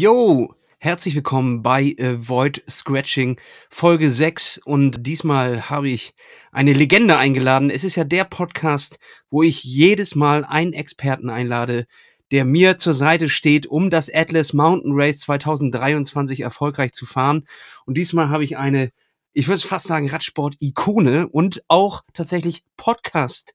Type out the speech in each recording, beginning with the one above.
Yo, herzlich willkommen bei Avoid Scratching Folge 6 und diesmal habe ich eine Legende eingeladen. Es ist ja der Podcast, wo ich jedes Mal einen Experten einlade, der mir zur Seite steht, um das Atlas Mountain Race 2023 erfolgreich zu fahren. Und diesmal habe ich eine, ich würde fast sagen, Radsport-Ikone und auch tatsächlich Podcast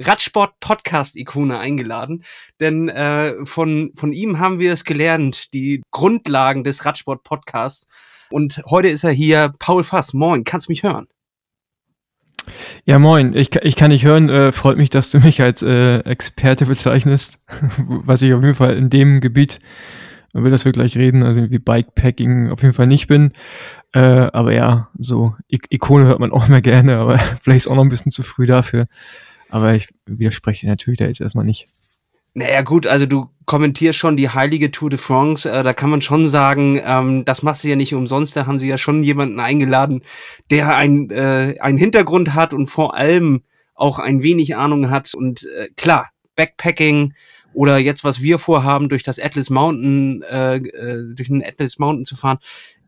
Radsport-Podcast-Ikone eingeladen, denn äh, von, von ihm haben wir es gelernt, die Grundlagen des Radsport-Podcasts. Und heute ist er hier, Paul Fass. Moin, kannst du mich hören? Ja, moin. Ich, ich kann dich hören. Äh, freut mich, dass du mich als äh, Experte bezeichnest, was ich auf jeden Fall in dem Gebiet, über das wir gleich reden, also wie Bikepacking auf jeden Fall nicht bin. Äh, aber ja, so I Ikone hört man auch immer gerne, aber vielleicht ist auch noch ein bisschen zu früh dafür. Aber ich widerspreche natürlich da jetzt erstmal nicht. Naja gut, also du kommentierst schon die heilige Tour de France, äh, da kann man schon sagen, ähm, das machst du ja nicht umsonst, da haben sie ja schon jemanden eingeladen, der ein, äh, einen Hintergrund hat und vor allem auch ein wenig Ahnung hat. Und äh, klar, Backpacking oder jetzt, was wir vorhaben, durch das Atlas Mountain, äh, äh, durch den Atlas Mountain zu fahren,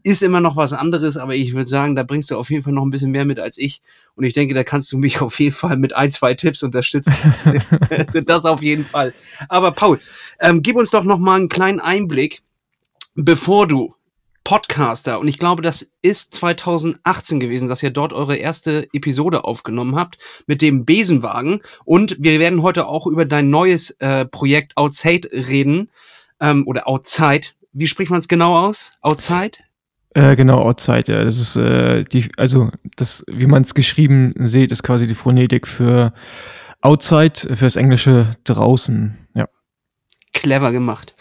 ist immer noch was anderes, aber ich würde sagen, da bringst du auf jeden Fall noch ein bisschen mehr mit als ich. Und ich denke, da kannst du mich auf jeden Fall mit ein, zwei Tipps unterstützen. also das auf jeden Fall. Aber Paul, ähm, gib uns doch noch mal einen kleinen Einblick, bevor du Podcaster, und ich glaube, das ist 2018 gewesen, dass ihr dort eure erste Episode aufgenommen habt mit dem Besenwagen. Und wir werden heute auch über dein neues äh, Projekt Outside reden. Ähm, oder Outside. Wie spricht man es genau aus? Outside? Äh, genau, Outside, ja. Das ist äh, die, also das, wie man es geschrieben sieht, ist quasi die Phonetik für Outside, für das Englische draußen, ja. Clever gemacht.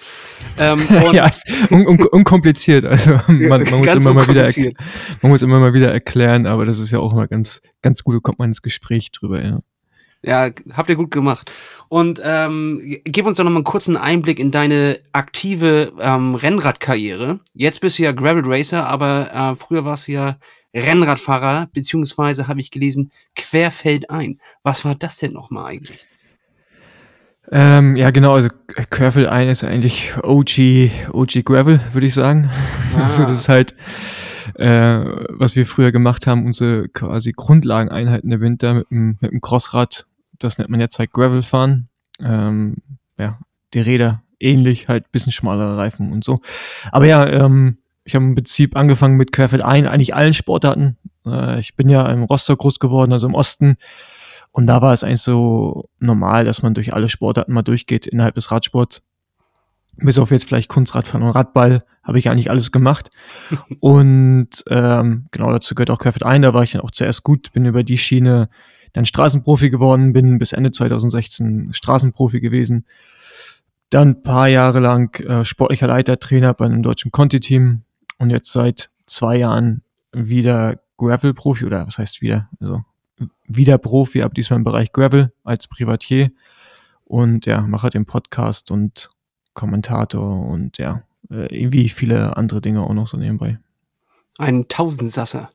Ähm, ja, un un unkompliziert. Also man, man muss immer mal wieder man muss immer mal wieder erklären, aber das ist ja auch immer ganz, ganz gut, da kommt man ins Gespräch drüber, ja. Ja, habt ihr gut gemacht. Und ähm, gib uns doch noch mal einen kurzen Einblick in deine aktive ähm, Rennradkarriere. Jetzt bist du ja Gravel Racer, aber äh, früher warst du ja Rennradfahrer, beziehungsweise habe ich gelesen, querfeldein. Was war das denn noch mal eigentlich? Ähm, ja, genau, also Querfeldein ist eigentlich OG, OG Gravel, würde ich sagen. Ah. Also das ist halt, äh, was wir früher gemacht haben, unsere quasi Grundlageneinheiten der Winter mit dem, mit dem Crossrad das nennt man jetzt halt Gravel fahren. Ähm, ja, die Räder ähnlich, halt bisschen schmalere Reifen und so. Aber ja, ähm, ich habe im Prinzip angefangen mit Querfeld ein, eigentlich allen Sportarten. Äh, ich bin ja im Rostock groß geworden, also im Osten. Und da war es eigentlich so normal, dass man durch alle Sportarten mal durchgeht innerhalb des Radsports. Bis auf jetzt vielleicht Kunstradfahren und Radball habe ich eigentlich alles gemacht. und ähm, genau dazu gehört auch Querfeld ein. Da war ich dann auch zuerst gut, bin über die Schiene dann Straßenprofi geworden, bin bis Ende 2016 Straßenprofi gewesen. Dann ein paar Jahre lang äh, sportlicher Leitertrainer bei einem deutschen Conti-Team und jetzt seit zwei Jahren wieder Gravel-Profi oder was heißt wieder? Also wieder Profi, ab diesmal im Bereich Gravel als Privatier und ja, mache den Podcast und Kommentator und ja, äh, irgendwie viele andere Dinge auch noch so nebenbei. Ein Tausendsasser.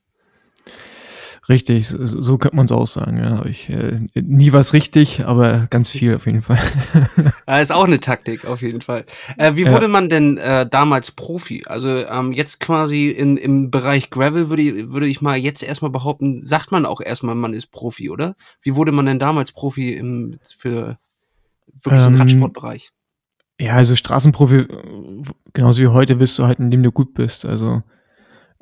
Richtig, so, so könnte man es auch sagen. Ja. Ich, äh, nie was richtig, aber ganz viel auf jeden Fall. ja, ist auch eine Taktik, auf jeden Fall. Äh, wie wurde ja. man denn äh, damals Profi? Also ähm, jetzt quasi in, im Bereich Gravel würde ich, würde ich mal jetzt erstmal behaupten, sagt man auch erstmal, man ist Profi, oder? Wie wurde man denn damals Profi im, für wirklich ähm, im Radsportbereich? Ja, also Straßenprofi, genauso wie heute, wirst du halt, indem du gut bist. Also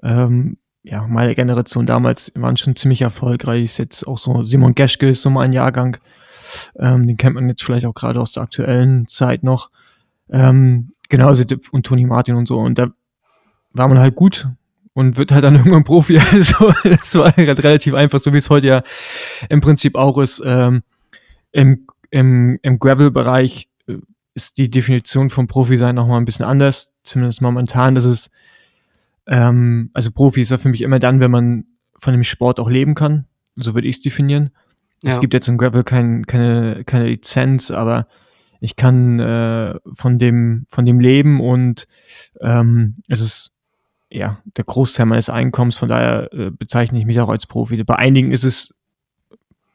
ähm, ja, meine Generation damals waren schon ziemlich erfolgreich. Ist jetzt auch so Simon Geschke ist so mein Jahrgang. Ähm, den kennt man jetzt vielleicht auch gerade aus der aktuellen Zeit noch. Ähm, genauso und Toni Martin und so. Und da war man halt gut und wird halt dann irgendwann Profi. Also es war halt relativ einfach, so wie es heute ja im Prinzip auch ist. Ähm, Im im, im Gravel-Bereich äh, ist die Definition vom Profi sein nochmal ein bisschen anders. Zumindest momentan. Das ist ähm, also Profi ist ja für mich immer dann, wenn man von dem Sport auch leben kann. So würde ich es definieren. Ja. Es gibt jetzt im Gravel kein, keine, keine Lizenz, aber ich kann äh, von dem von dem leben und ähm, es ist ja der Großteil meines Einkommens. Von daher äh, bezeichne ich mich auch als Profi. Bei einigen ist es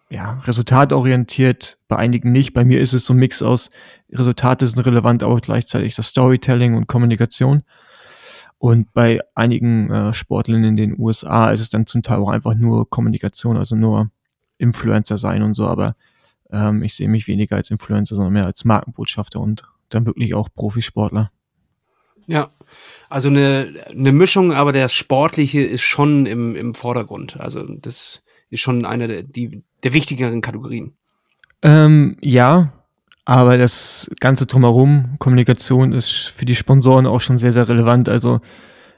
ja, resultatorientiert, bei einigen nicht. Bei mir ist es so ein Mix aus Resultate sind relevant, aber gleichzeitig das Storytelling und Kommunikation. Und bei einigen äh, Sportlern in den USA ist es dann zum Teil auch einfach nur Kommunikation, also nur Influencer sein und so. Aber ähm, ich sehe mich weniger als Influencer, sondern mehr als Markenbotschafter und dann wirklich auch Profisportler. Ja, also eine, eine Mischung, aber das Sportliche ist schon im, im Vordergrund. Also das ist schon eine der, die, der wichtigeren Kategorien. Ähm, ja, aber das Ganze drumherum, Kommunikation ist für die Sponsoren auch schon sehr, sehr relevant. Also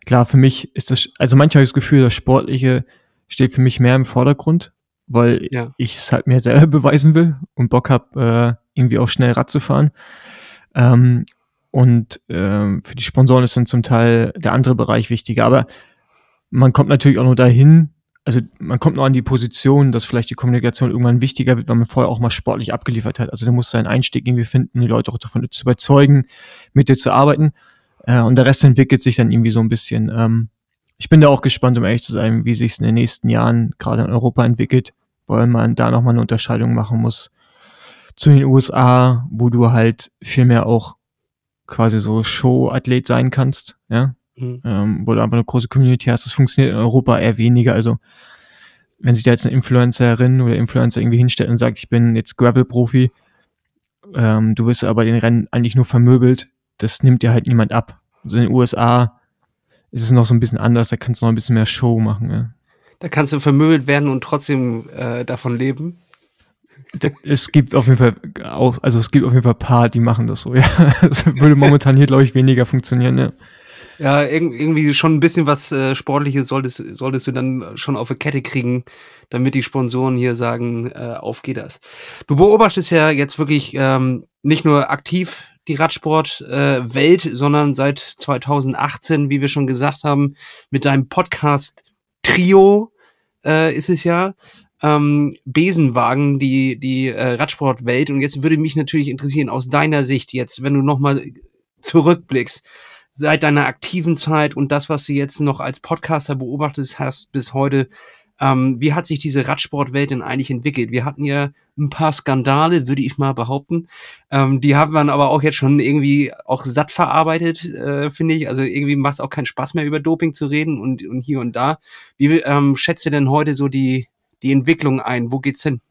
klar, für mich ist das, also manchmal habe ich das Gefühl, das Sportliche steht für mich mehr im Vordergrund, weil ja. ich es halt mir selber beweisen will und Bock habe, äh, irgendwie auch schnell Rad zu fahren. Ähm, und ähm, für die Sponsoren ist dann zum Teil der andere Bereich wichtiger. Aber man kommt natürlich auch nur dahin, also man kommt nur an die Position, dass vielleicht die Kommunikation irgendwann wichtiger wird, weil man vorher auch mal sportlich abgeliefert hat. Also du musst seinen Einstieg irgendwie finden, die Leute auch davon zu überzeugen, mit dir zu arbeiten. Äh, und der Rest entwickelt sich dann irgendwie so ein bisschen. Ähm, ich bin da auch gespannt, um ehrlich zu sein, wie sich es in den nächsten Jahren gerade in Europa entwickelt, weil man da nochmal eine Unterscheidung machen muss zu den USA, wo du halt viel mehr auch quasi so Show-Athlet sein kannst, ja, Mhm. Ähm, wo du einfach eine große Community hast. Das funktioniert in Europa eher weniger. Also, wenn sich da jetzt eine Influencerin oder Influencer irgendwie hinstellt und sagt, ich bin jetzt Gravel-Profi, ähm, du wirst aber den Rennen eigentlich nur vermöbelt, das nimmt dir halt niemand ab. Also in den USA ist es noch so ein bisschen anders, da kannst du noch ein bisschen mehr Show machen. Ja. Da kannst du vermöbelt werden und trotzdem äh, davon leben. Es gibt auf jeden Fall auch, also es gibt auf jeden Fall ein paar, die machen das so, ja. Das würde momentan hier, glaube ich, weniger funktionieren, ja. Ja, irgendwie schon ein bisschen was äh, Sportliches solltest, solltest du dann schon auf eine Kette kriegen, damit die Sponsoren hier sagen, äh, auf geht das. Du beobachtest ja jetzt wirklich ähm, nicht nur aktiv die Radsport-Welt, äh, sondern seit 2018, wie wir schon gesagt haben, mit deinem Podcast Trio äh, ist es ja. Ähm, Besenwagen, die, die äh, Radsportwelt. Und jetzt würde mich natürlich interessieren, aus deiner Sicht jetzt, wenn du nochmal zurückblickst, seit deiner aktiven Zeit und das, was du jetzt noch als Podcaster beobachtet hast bis heute, ähm, wie hat sich diese Radsportwelt denn eigentlich entwickelt? Wir hatten ja ein paar Skandale, würde ich mal behaupten. Ähm, die haben man aber auch jetzt schon irgendwie auch satt verarbeitet, äh, finde ich. Also irgendwie macht es auch keinen Spaß mehr, über Doping zu reden und, und hier und da. Wie ähm, schätzt ihr denn heute so die, die Entwicklung ein? Wo geht's hin?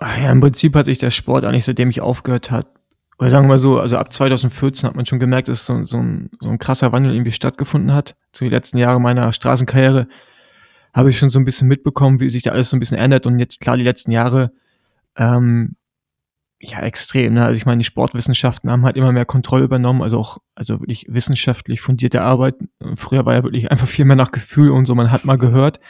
Ja, im Prinzip hat sich der Sport eigentlich, seitdem ich aufgehört habe, oder sagen wir mal so, also ab 2014 hat man schon gemerkt, dass so, so, ein, so ein krasser Wandel irgendwie stattgefunden hat. So die letzten Jahre meiner Straßenkarriere habe ich schon so ein bisschen mitbekommen, wie sich da alles so ein bisschen ändert. Und jetzt klar, die letzten Jahre, ähm, ja, extrem. Ne? Also ich meine, die Sportwissenschaften haben halt immer mehr Kontrolle übernommen, also auch, also wirklich wissenschaftlich fundierte Arbeit. Früher war ja wirklich einfach viel mehr nach Gefühl und so, man hat mal gehört.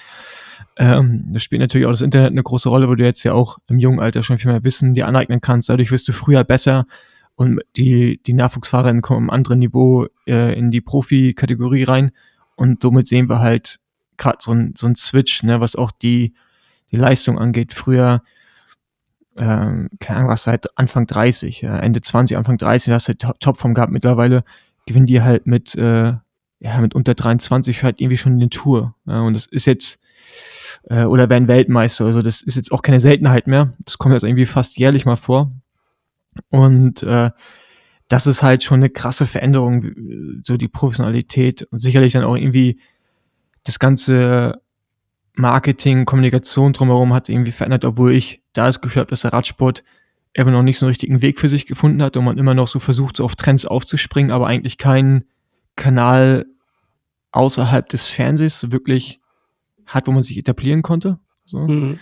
Ähm, das spielt natürlich auch das Internet eine große Rolle, wo du jetzt ja auch im jungen Alter schon viel mehr Wissen dir aneignen kannst. Dadurch wirst du früher besser und die, die Nachwuchsfahrerinnen kommen am anderen Niveau äh, in die Profi-Kategorie rein. Und somit sehen wir halt gerade so ein, so ein Switch, ne, was auch die, die Leistung angeht. Früher, ähm, keine Ahnung, was seit Anfang 30, äh, Ende 20, Anfang 30, hast du halt Topform gehabt. Mittlerweile gewinnen die halt mit, äh, ja, mit unter 23 halt irgendwie schon eine Tour. Ja, und das ist jetzt, äh, oder werden Weltmeister. Also das ist jetzt auch keine Seltenheit mehr. Das kommt jetzt irgendwie fast jährlich mal vor. Und äh, das ist halt schon eine krasse Veränderung, so die Professionalität und sicherlich dann auch irgendwie das ganze Marketing, Kommunikation drumherum hat sich irgendwie verändert, obwohl ich da das Gefühl habe, dass der Radsport immer noch nicht so einen richtigen Weg für sich gefunden hat und man immer noch so versucht, so auf Trends aufzuspringen, aber eigentlich keinen Kanal außerhalb des Fernsehs wirklich hat, wo man sich etablieren konnte. So. Mhm.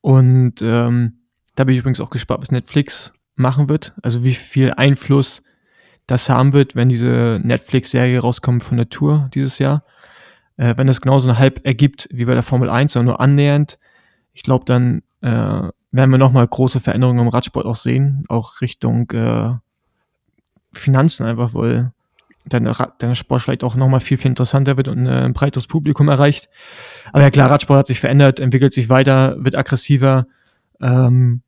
Und ähm, da bin ich übrigens auch gespannt, was Netflix machen wird. Also wie viel Einfluss das haben wird, wenn diese Netflix-Serie rauskommt von der Tour dieses Jahr. Äh, wenn das genauso einen Hype ergibt wie bei der Formel 1, sondern nur annähernd, ich glaube, dann äh, werden wir nochmal große Veränderungen im Radsport auch sehen, auch Richtung äh, Finanzen einfach, weil dann der Sport vielleicht auch nochmal viel, viel interessanter wird und äh, ein breiteres Publikum erreicht. Aber ja klar, Radsport hat sich verändert, entwickelt sich weiter, wird aggressiver. Ähm,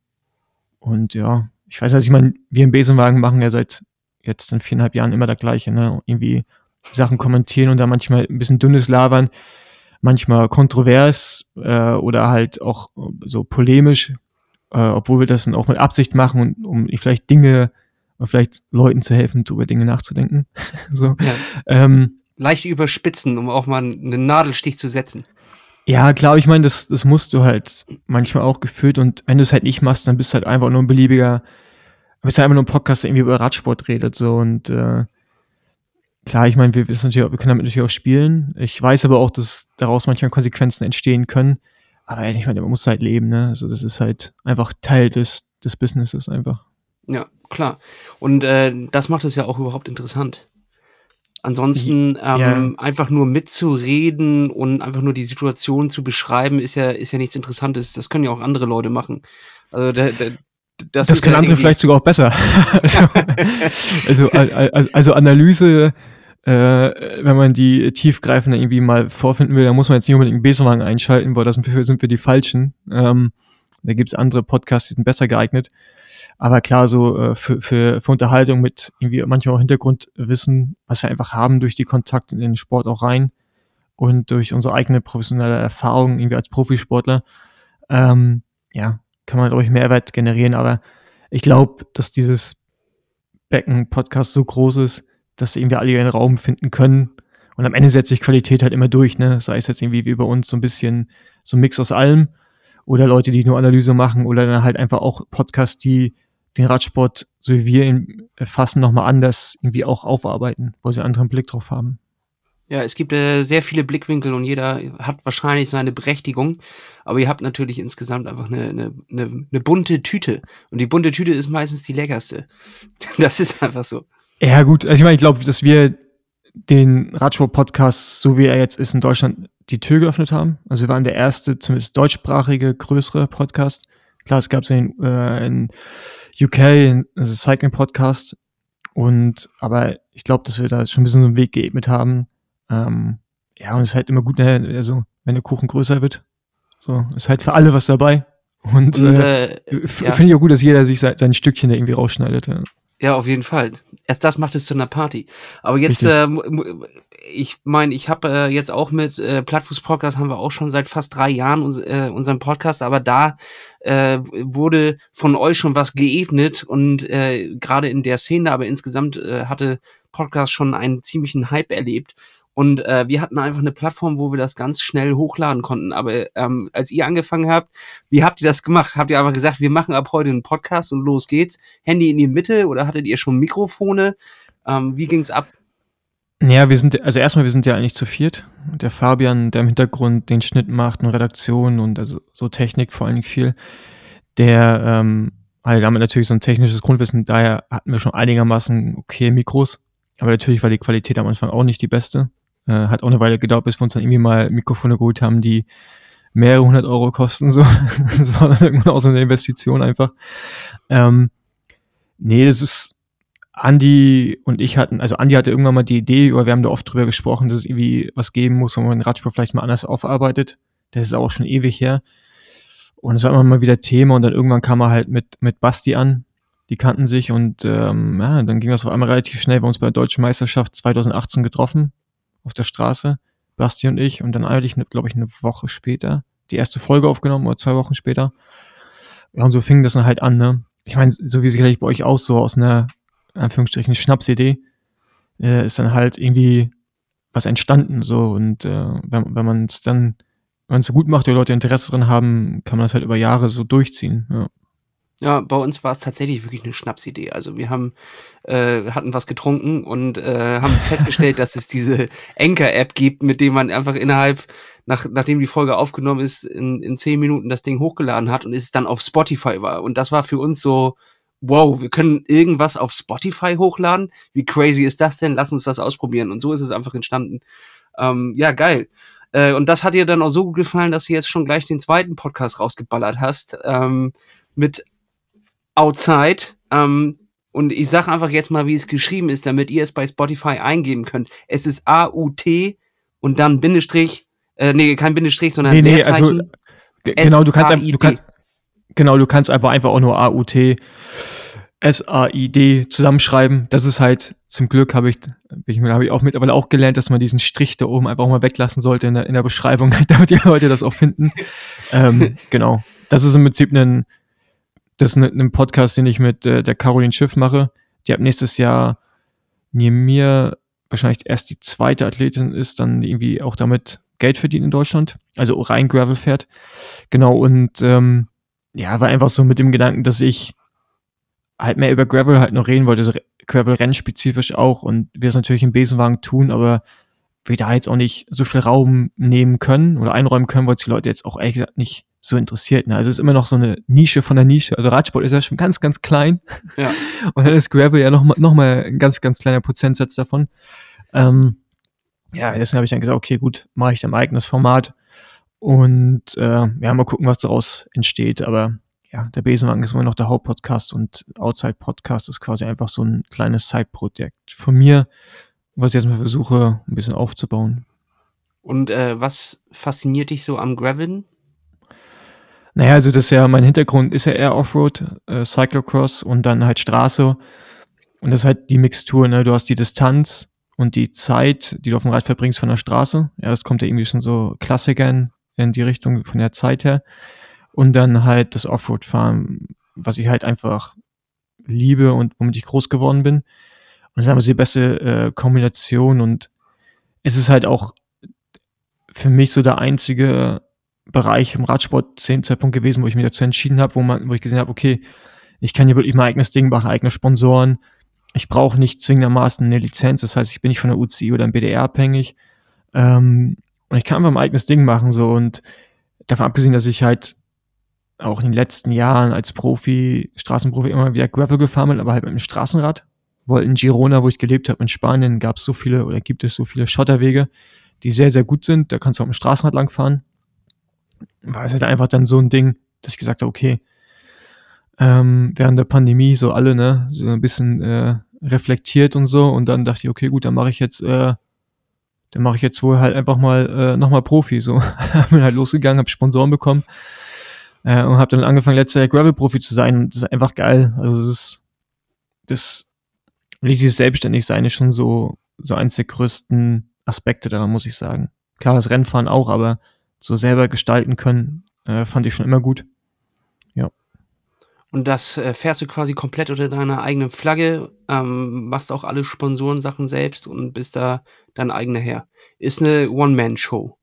und ja, ich weiß, also ich meine, wir im Besenwagen machen ja seit jetzt in viereinhalb Jahren immer das Gleiche, ne? Irgendwie Sachen kommentieren und da manchmal ein bisschen dünnes Labern. manchmal kontrovers äh, oder halt auch so polemisch, äh, obwohl wir das dann auch mit Absicht machen, um vielleicht Dinge, vielleicht Leuten zu helfen, über Dinge nachzudenken. so. Ja. Ähm, Leicht überspitzen, um auch mal einen Nadelstich zu setzen. Ja, klar, ich meine, das, das musst du halt manchmal auch gefühlt und wenn du es halt nicht machst, dann bist du halt einfach nur ein beliebiger, bist halt einfach nur ein Podcast, der irgendwie über Radsport redet, so und äh, klar, ich meine, wir wissen natürlich, wir können damit natürlich auch spielen. Ich weiß aber auch, dass daraus manchmal Konsequenzen entstehen können. Aber ich meine, man muss halt leben, ne? Also das ist halt einfach Teil des, des Businesses einfach. Ja, klar. Und äh, das macht es ja auch überhaupt interessant. Ansonsten ähm, ja. einfach nur mitzureden und einfach nur die Situation zu beschreiben, ist ja, ist ja nichts Interessantes. Das können ja auch andere Leute machen. Also der, der, das, das können andere vielleicht sogar auch besser. also, also, also, also Analyse, äh, wenn man die tiefgreifende irgendwie mal vorfinden will, dann muss man jetzt nicht unbedingt einen Besenwagen einschalten, weil das sind wir die Falschen. Ähm, da gibt's andere Podcasts, die sind besser geeignet. Aber klar, so äh, für, für, für Unterhaltung mit irgendwie manchmal auch Hintergrundwissen, was wir einfach haben durch die Kontakte in den Sport auch rein und durch unsere eigene professionelle Erfahrung irgendwie als Profisportler, ähm, ja, kann man, glaube ich, Mehrwert generieren. Aber ich glaube, dass dieses Becken-Podcast so groß ist, dass irgendwie alle ihren Raum finden können. Und am Ende setzt sich Qualität halt immer durch, ne? Sei es jetzt irgendwie wie bei uns so ein bisschen so ein Mix aus allem oder Leute, die nur Analyse machen oder dann halt einfach auch Podcasts, die den Radsport, so wie wir ihn fassen, nochmal anders irgendwie auch aufarbeiten, wo sie einen anderen Blick drauf haben. Ja, es gibt äh, sehr viele Blickwinkel und jeder hat wahrscheinlich seine Berechtigung, aber ihr habt natürlich insgesamt einfach eine, eine, eine, eine bunte Tüte und die bunte Tüte ist meistens die leckerste. Das ist einfach so. Ja gut, also ich meine, ich glaube, dass wir den Radsport-Podcast, so wie er jetzt ist in Deutschland, die Tür geöffnet haben. Also wir waren der erste, zumindest deutschsprachige, größere Podcast. Klar, es gab es in, äh, in UK, also Cycling Podcast. Und, aber ich glaube, dass wir da schon ein bisschen so einen Weg geebnet haben. Ähm, ja, und es ist halt immer gut, ne, also, wenn der Kuchen größer wird. So, ist halt für alle was dabei. Und, und äh, äh, ja. finde ich auch gut, dass jeder sich sein, sein Stückchen da irgendwie rausschneidet. Ja. Ja, auf jeden Fall. Erst das macht es zu einer Party. Aber jetzt, äh, ich meine, ich habe äh, jetzt auch mit äh, Plattfuß Podcast haben wir auch schon seit fast drei Jahren uns, unseren Podcast, aber da wurde von euch schon was geebnet und gerade in der Szene, aber insgesamt hatte Podcast schon einen ziemlichen Hype erlebt. Und äh, wir hatten einfach eine Plattform, wo wir das ganz schnell hochladen konnten. Aber ähm, als ihr angefangen habt, wie habt ihr das gemacht? Habt ihr einfach gesagt, wir machen ab heute einen Podcast und los geht's? Handy in die Mitte oder hattet ihr schon Mikrofone? Ähm, wie ging's ab? Ja, wir sind, also erstmal, wir sind ja eigentlich zu viert. Der Fabian, der im Hintergrund den Schnitt macht und Redaktion und also so Technik vor allen Dingen viel, der ähm, halt damit natürlich so ein technisches Grundwissen, daher hatten wir schon einigermaßen okay Mikros. Aber natürlich war die Qualität am Anfang auch nicht die beste. Äh, hat auch eine Weile gedauert, bis wir uns dann irgendwie mal Mikrofone geholt haben, die mehrere hundert Euro kosten. So. das war dann irgendwann auch so eine Investition einfach. Ähm, nee, das ist Andi und ich hatten, also Andi hatte irgendwann mal die Idee, oder wir haben da oft drüber gesprochen, dass es irgendwie was geben muss, wo man den Radsport vielleicht mal anders aufarbeitet. Das ist auch schon ewig her. Und es war immer mal wieder Thema und dann irgendwann kam er halt mit, mit Basti an. Die kannten sich und ähm, ja, dann ging das auf einmal relativ schnell. Haben uns bei der Deutschen Meisterschaft 2018 getroffen auf der Straße, Basti und ich, und dann eigentlich, glaube ich, eine Woche später die erste Folge aufgenommen oder zwei Wochen später. Ja, und so fing das dann halt an, ne? Ich meine, so wie sicherlich bei euch auch so aus einer, Anführungsstrichen, Schnapsidee, äh, ist dann halt irgendwie was entstanden, so, und äh, wenn, wenn man es dann, wenn man es so gut macht, die Leute Interesse dran haben, kann man das halt über Jahre so durchziehen, ja. Ja, bei uns war es tatsächlich wirklich eine Schnapsidee. Also wir haben äh, hatten was getrunken und äh, haben festgestellt, dass es diese Anchor-App gibt, mit dem man einfach innerhalb, nach, nachdem die Folge aufgenommen ist, in, in zehn Minuten das Ding hochgeladen hat und es dann auf Spotify war. Und das war für uns so, wow, wir können irgendwas auf Spotify hochladen. Wie crazy ist das denn? Lass uns das ausprobieren. Und so ist es einfach entstanden. Ähm, ja, geil. Äh, und das hat dir dann auch so gut gefallen, dass du jetzt schon gleich den zweiten Podcast rausgeballert hast. Ähm, mit Outside. Ähm, und ich sage einfach jetzt mal, wie es geschrieben ist, damit ihr es bei Spotify eingeben könnt. Es ist A-U-T und dann Bindestrich, äh, nee, kein Bindestrich, sondern nee, nee, Also, genau, du kannst, einfach, du kannst, genau, du kannst einfach, einfach auch nur A-U-T S-A-I-D zusammenschreiben. Das ist halt zum Glück habe ich, ich, habe ich auch mittlerweile auch gelernt, dass man diesen Strich da oben einfach mal weglassen sollte in der, in der Beschreibung, damit die Leute das auch finden. ähm, genau. Das ist im Prinzip ein, das ist ein, ein Podcast, den ich mit äh, der Caroline Schiff mache. Die ab nächstes Jahr neben mir wahrscheinlich erst die zweite Athletin ist, dann irgendwie auch damit Geld verdient in Deutschland. Also rein Gravel fährt. Genau. Und ähm, ja, war einfach so mit dem Gedanken, dass ich halt mehr über Gravel halt noch reden wollte, also Gravel-Rennspezifisch auch und wir es natürlich im Besenwagen tun, aber wir da jetzt auch nicht so viel Raum nehmen können oder einräumen können, weil es die Leute jetzt auch ehrlich gesagt nicht so interessiert. Ne? Also es ist immer noch so eine Nische von der Nische. Also Radsport ist ja schon ganz, ganz klein. Ja. Und dann ist Gravel ja noch, noch mal ein ganz, ganz kleiner Prozentsatz davon. Ähm, ja, deswegen habe ich dann gesagt, okay, gut, mache ich dann mein eigenes Format. Und äh, ja, mal gucken, was daraus entsteht. Aber ja, der Besenwagen ist immer noch der Hauptpodcast und Outside Podcast ist quasi einfach so ein kleines Side-Projekt von mir, was ich jetzt mal versuche, ein bisschen aufzubauen. Und äh, was fasziniert dich so am Graveln? Naja, also das ist ja, mein Hintergrund ist ja eher Offroad, äh, Cyclocross und dann halt Straße. Und das ist halt die Mixtur, ne? Du hast die Distanz und die Zeit, die du auf dem Rad verbringst von der Straße. Ja, das kommt ja irgendwie schon so Klassikern in die Richtung von der Zeit her. Und dann halt das Offroad-Fahren, was ich halt einfach liebe und womit ich groß geworden bin. Das ist einfach so die beste äh, Kombination und es ist halt auch für mich so der einzige Bereich im Radsport zu dem Zeitpunkt gewesen, wo ich mich dazu entschieden habe, wo man, wo ich gesehen habe, okay, ich kann hier wirklich mein eigenes Ding machen, eigene Sponsoren. Ich brauche nicht zwingendermaßen eine Lizenz, das heißt, ich bin nicht von der UCI oder einem BDR abhängig. Ähm, und ich kann einfach mein eigenes Ding machen, so und davon abgesehen, dass ich halt auch in den letzten Jahren als Profi, Straßenprofi immer wieder Gravel gefahren bin, aber halt mit dem Straßenrad. Weil in Girona, wo ich gelebt habe, in Spanien, gab es so viele oder gibt es so viele Schotterwege, die sehr, sehr gut sind. Da kannst du mit dem Straßenrad langfahren. War es halt einfach dann so ein Ding, dass ich gesagt habe, okay, ähm, während der Pandemie so alle, ne, so ein bisschen äh, reflektiert und so. Und dann dachte ich, okay, gut, dann mache ich jetzt, äh, dann mache ich jetzt wohl halt einfach mal äh, nochmal Profi. So, bin halt losgegangen, habe Sponsoren bekommen äh, und habe dann angefangen, letztes Jahr Gravel-Profi zu sein. das ist einfach geil. Also das ist das dieses Selbstständigsein ist schon so, so eins der größten Aspekte daran, muss ich sagen. Klar, das Rennfahren auch, aber so selber gestalten können, äh, fand ich schon immer gut. Ja. Und das äh, fährst du quasi komplett unter deiner eigenen Flagge, ähm, machst auch alle Sponsorensachen selbst und bist da dein eigener Herr. Ist eine One-Man-Show.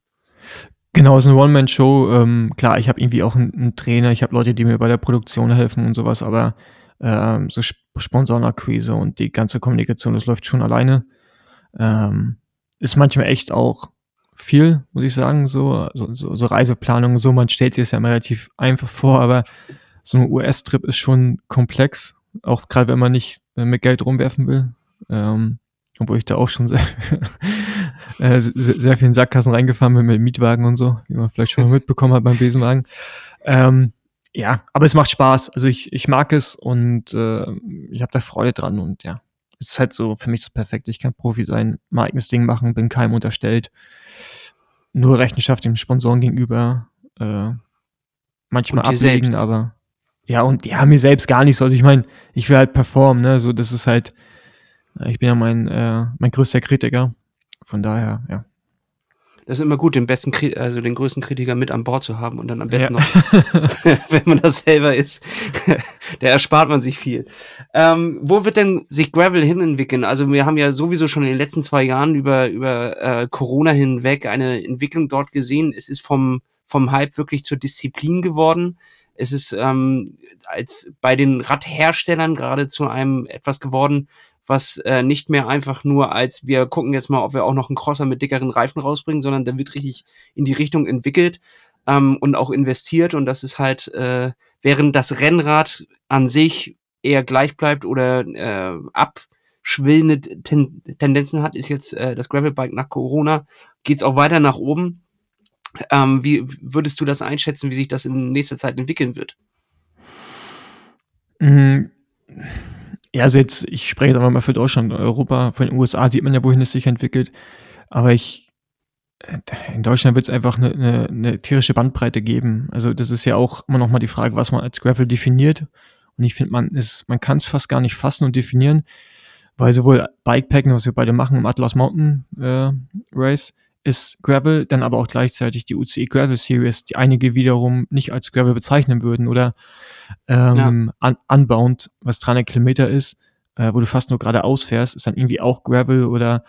Genau, ist eine One-Man-Show. Ähm, klar, ich habe irgendwie auch einen, einen Trainer, ich habe Leute, die mir bei der Produktion helfen und sowas, aber ähm, so Sponsorenakquise und die ganze Kommunikation, das läuft schon alleine. Ähm, ist manchmal echt auch viel, muss ich sagen, so, so, so, Reiseplanung, so, man stellt sich das ja relativ einfach vor, aber so ein US-Trip ist schon komplex, auch gerade wenn man nicht mit Geld rumwerfen will. Ähm, obwohl ich da auch schon sehr, äh, sehr, sehr vielen Sackkassen reingefahren bin mit Mietwagen und so, wie man vielleicht schon mal mitbekommen hat beim Besenwagen. Ähm, ja, aber es macht Spaß. Also ich, ich mag es und äh, ich habe da Freude dran und ja, es ist halt so für mich das Perfekte. Ich kann Profi sein, mein eigenes Ding machen, bin keinem unterstellt. Nur Rechenschaft dem Sponsoren gegenüber. Äh, manchmal ablegen, selbst. aber ja, und ja, mir selbst gar nicht so. Also ich meine, ich will halt performen, ne? So, das ist halt, ich bin ja mein, äh, mein größter Kritiker. Von daher, ja. Das ist immer gut, den besten, also den größten Kritiker mit an Bord zu haben und dann am besten ja. noch, wenn man das selber ist, da erspart man sich viel. Ähm, wo wird denn sich Gravel hin entwickeln? Also wir haben ja sowieso schon in den letzten zwei Jahren über, über äh, Corona hinweg eine Entwicklung dort gesehen. Es ist vom, vom Hype wirklich zur Disziplin geworden. Es ist ähm, als bei den Radherstellern gerade zu einem etwas geworden, was äh, nicht mehr einfach nur als wir gucken jetzt mal, ob wir auch noch einen Crosser mit dickeren Reifen rausbringen, sondern der wird richtig in die Richtung entwickelt ähm, und auch investiert und das ist halt, äh, während das Rennrad an sich eher gleich bleibt oder äh, abschwillende Ten Tendenzen hat, ist jetzt äh, das Gravelbike nach Corona, geht's auch weiter nach oben. Ähm, wie würdest du das einschätzen, wie sich das in nächster Zeit entwickeln wird? Mhm ja, also jetzt, ich spreche jetzt einfach mal für Deutschland, Europa, von den USA sieht man ja, wohin es sich entwickelt. Aber ich, äh, in Deutschland wird es einfach eine, eine, eine, tierische Bandbreite geben. Also das ist ja auch immer noch mal die Frage, was man als Gravel definiert. Und ich finde, man ist, man kann es fast gar nicht fassen und definieren, weil sowohl Bikepacken, was wir beide machen im Atlas Mountain äh, Race, ist Gravel, dann aber auch gleichzeitig die UCI Gravel Series, die einige wiederum nicht als Gravel bezeichnen würden oder ähm, ja. un Unbound, was 300 Kilometer ist, äh, wo du fast nur geradeaus fährst, ist dann irgendwie auch Gravel oder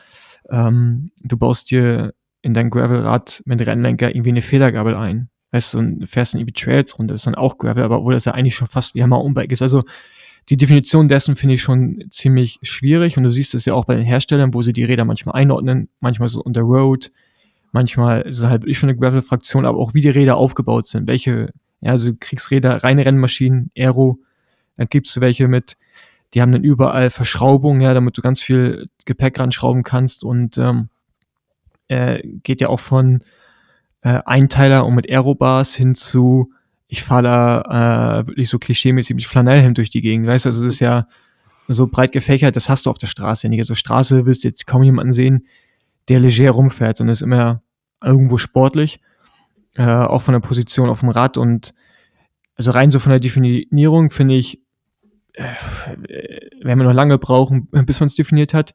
ähm, du baust dir in dein Gravelrad mit Rennlenker irgendwie eine Federgabel ein. Weißt du, und fährst dann irgendwie Trails runter, ist dann auch Gravel, aber obwohl das ja eigentlich schon fast wie Hammer Umbike ist. Also die Definition dessen finde ich schon ziemlich schwierig und du siehst es ja auch bei den Herstellern, wo sie die Räder manchmal einordnen. Manchmal ist es unter Road, manchmal ist es halt schon eine Gravel-Fraktion, aber auch wie die Räder aufgebaut sind. Welche, ja, also Kriegsräder, reine Rennmaschinen, Aero, dann gibst du welche mit, die haben dann überall Verschraubungen, ja, damit du ganz viel Gepäck ranschrauben kannst und ähm, äh, geht ja auch von äh, Einteiler und mit Aerobars hin zu ich fahre da äh, wirklich so klischeemäßig mit Flanellhemd durch die Gegend, weißt du, also es ist ja so breit gefächert, das hast du auf der Straße nicht. Also Straße wirst du jetzt kaum jemanden sehen, der leger rumfährt, sondern ist immer irgendwo sportlich, äh, auch von der Position auf dem Rad und also rein so von der Definierung finde ich, äh, werden wir noch lange brauchen, bis man es definiert hat.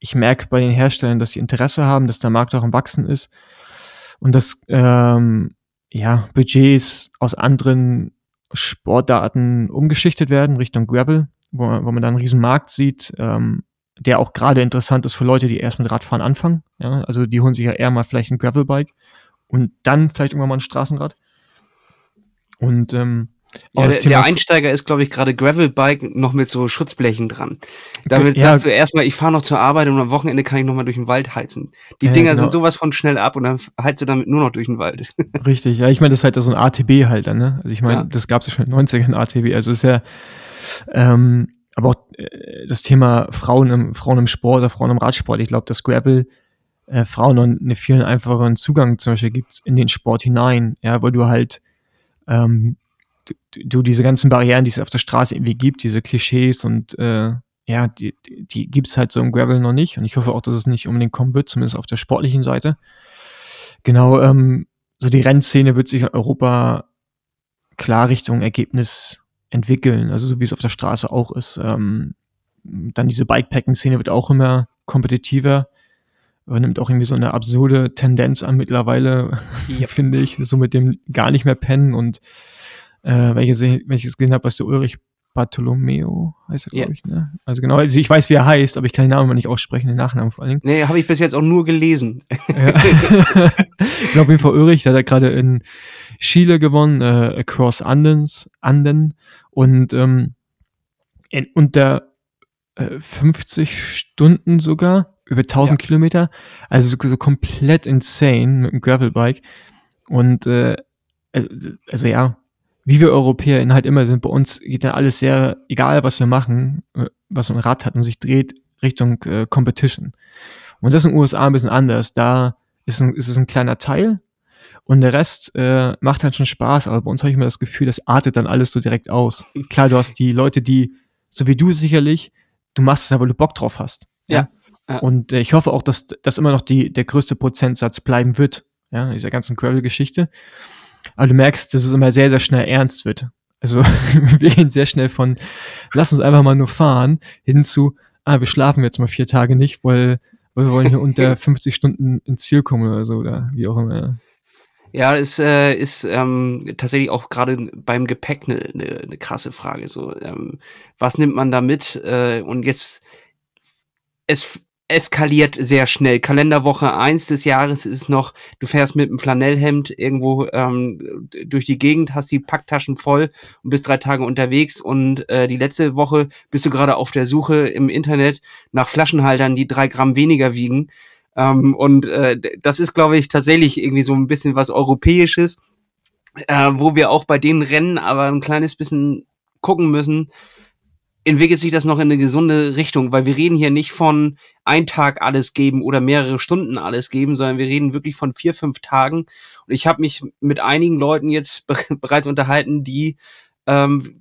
Ich merke bei den Herstellern, dass sie Interesse haben, dass der Markt auch am Wachsen ist und dass ähm, ja, Budgets aus anderen Sportdaten umgeschichtet werden Richtung Gravel, wo, wo man dann einen riesen Markt sieht, ähm, der auch gerade interessant ist für Leute, die erst mit Radfahren anfangen. Ja? Also die holen sich ja eher mal vielleicht ein Gravelbike und dann vielleicht irgendwann mal ein Straßenrad. Und ähm, ja, der, der, Einsteiger ist, glaube ich, gerade Gravelbike noch mit so Schutzblechen dran. Damit ja, sagst du erstmal, ich fahre noch zur Arbeit und am Wochenende kann ich noch mal durch den Wald heizen. Die ja, Dinger genau. sind sowas von schnell ab und dann heizt du damit nur noch durch den Wald. Richtig, ja, ich meine, das ist halt so ein ATB-Halter, ne? Also ich meine, das gab es ja schon in den 90ern ATB, also ist ja, ähm, aber auch äh, das Thema Frauen im, Frauen im Sport oder Frauen im Radsport, ich glaube, dass Gravel äh, Frauen noch einen viel einfacheren Zugang zum Beispiel gibt in den Sport hinein, ja, weil du halt ähm, du diese ganzen Barrieren, die es auf der Straße irgendwie gibt, diese Klischees und äh, ja, die, die, gibt es halt so im Gravel noch nicht. Und ich hoffe auch, dass es nicht unbedingt kommen wird, zumindest auf der sportlichen Seite. Genau, ähm, so die Rennszene wird sich in Europa klar Richtung Ergebnis entwickeln, also so wie es auf der Straße auch ist. Ähm, dann diese Bikepacking-Szene wird auch immer kompetitiver, nimmt auch irgendwie so eine absurde Tendenz an mittlerweile, ja. finde ich, so mit dem gar nicht mehr pennen und äh, welches, welches gesehen habe, was der Ulrich Bartolomeo heißt er, glaube yeah. ich. Ne? Also genau, also ich weiß, wie er heißt, aber ich kann den Namen mal nicht aussprechen, den Nachnamen vor allen Dingen. Nee, habe ich bis jetzt auch nur gelesen. Ja. ich glaube, auf jeden Fall Ulrich, der hat gerade in Chile gewonnen, äh, Across Andens, Anden und ähm, in unter äh, 50 Stunden sogar, über 1000 ja. Kilometer, also so, so, komplett insane mit dem Gravelbike und äh, also, also ja, wie wir Europäer halt immer sind, bei uns geht dann alles sehr, egal was wir machen, äh, was ein Rad hat und sich dreht, Richtung äh, Competition. Und das ist in den USA ein bisschen anders. Da ist, ein, ist es ein kleiner Teil und der Rest äh, macht halt schon Spaß, aber bei uns habe ich immer das Gefühl, das artet dann alles so direkt aus. Klar, du hast die Leute, die, so wie du sicherlich, du machst es ja, weil du Bock drauf hast. Ja. ja. Und äh, ich hoffe auch, dass das immer noch die, der größte Prozentsatz bleiben wird, ja, dieser ganzen Gravel-Geschichte. Aber du merkst, dass es immer sehr, sehr schnell ernst wird. Also wir gehen sehr schnell von, lass uns einfach mal nur fahren, hin zu, ah, wir schlafen jetzt mal vier Tage nicht, weil, weil wir wollen hier unter 50 Stunden ins Ziel kommen oder so, oder wie auch immer. Ja, es äh, ist ähm, tatsächlich auch gerade beim Gepäck eine ne, ne krasse Frage. So, ähm, was nimmt man da mit? Äh, und jetzt, es eskaliert sehr schnell. Kalenderwoche eins des Jahres ist noch, du fährst mit einem Flanellhemd irgendwo ähm, durch die Gegend, hast die Packtaschen voll und bist drei Tage unterwegs und äh, die letzte Woche bist du gerade auf der Suche im Internet nach Flaschenhaltern, die drei Gramm weniger wiegen. Ähm, und äh, das ist, glaube ich, tatsächlich irgendwie so ein bisschen was Europäisches, äh, wo wir auch bei den Rennen aber ein kleines bisschen gucken müssen, entwickelt sich das noch in eine gesunde Richtung, weil wir reden hier nicht von ein Tag alles geben oder mehrere Stunden alles geben, sondern wir reden wirklich von vier, fünf Tagen. Und ich habe mich mit einigen Leuten jetzt bereits unterhalten, die ähm,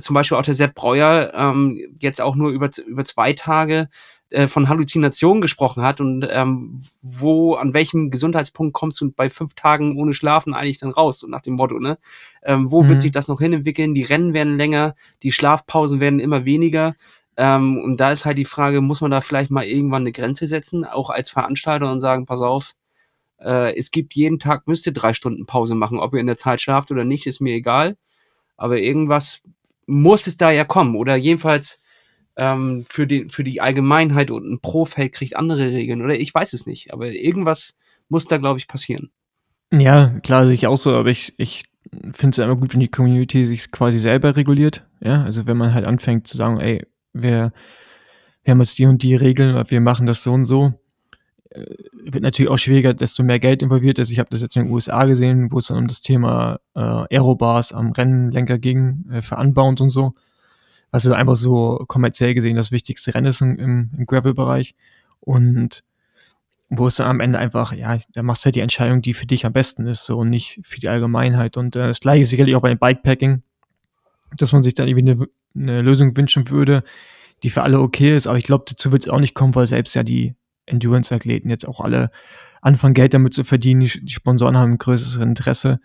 zum Beispiel auch der Sepp Breuer ähm, jetzt auch nur über, über zwei Tage äh, von Halluzinationen gesprochen hat und ähm, wo, an welchem Gesundheitspunkt kommst du bei fünf Tagen ohne Schlafen eigentlich dann raus, so nach dem Motto, ne? Ähm, wo mhm. wird sich das noch hinentwickeln? Die Rennen werden länger, die Schlafpausen werden immer weniger. Ähm, und da ist halt die Frage, muss man da vielleicht mal irgendwann eine Grenze setzen, auch als Veranstalter und sagen, pass auf, äh, es gibt jeden Tag, müsst ihr drei Stunden Pause machen, ob ihr in der Zeit schlaft oder nicht, ist mir egal. Aber irgendwas muss es da ja kommen. Oder jedenfalls ähm, für, die, für die Allgemeinheit und ein Profeld kriegt andere Regeln. Oder ich weiß es nicht. Aber irgendwas muss da, glaube ich, passieren. Ja, klar, sehe ich auch so, aber ich, ich finde es immer gut, wenn die Community sich quasi selber reguliert. Ja, also wenn man halt anfängt zu sagen, ey, wir, wir haben jetzt die und die Regeln, wir machen das so und so, äh, wird natürlich auch schwieriger, desto mehr Geld involviert ist. Ich habe das jetzt in den USA gesehen, wo es dann um das Thema äh, Aerobars am Rennlenker ging, äh, für Unbound und so. Was ist einfach so kommerziell gesehen das wichtigste Rennen ist im, im Gravel-Bereich. Und wo es dann am Ende einfach, ja, da machst du halt die Entscheidung, die für dich am besten ist, so und nicht für die Allgemeinheit. Und äh, das gleiche sicherlich auch bei dem Bikepacking, dass man sich dann irgendwie eine, eine Lösung wünschen würde, die für alle okay ist. Aber ich glaube, dazu wird es auch nicht kommen, weil selbst ja die Endurance-Athleten jetzt auch alle anfangen, Geld damit zu verdienen. Die, die Sponsoren haben ein größeres Interesse.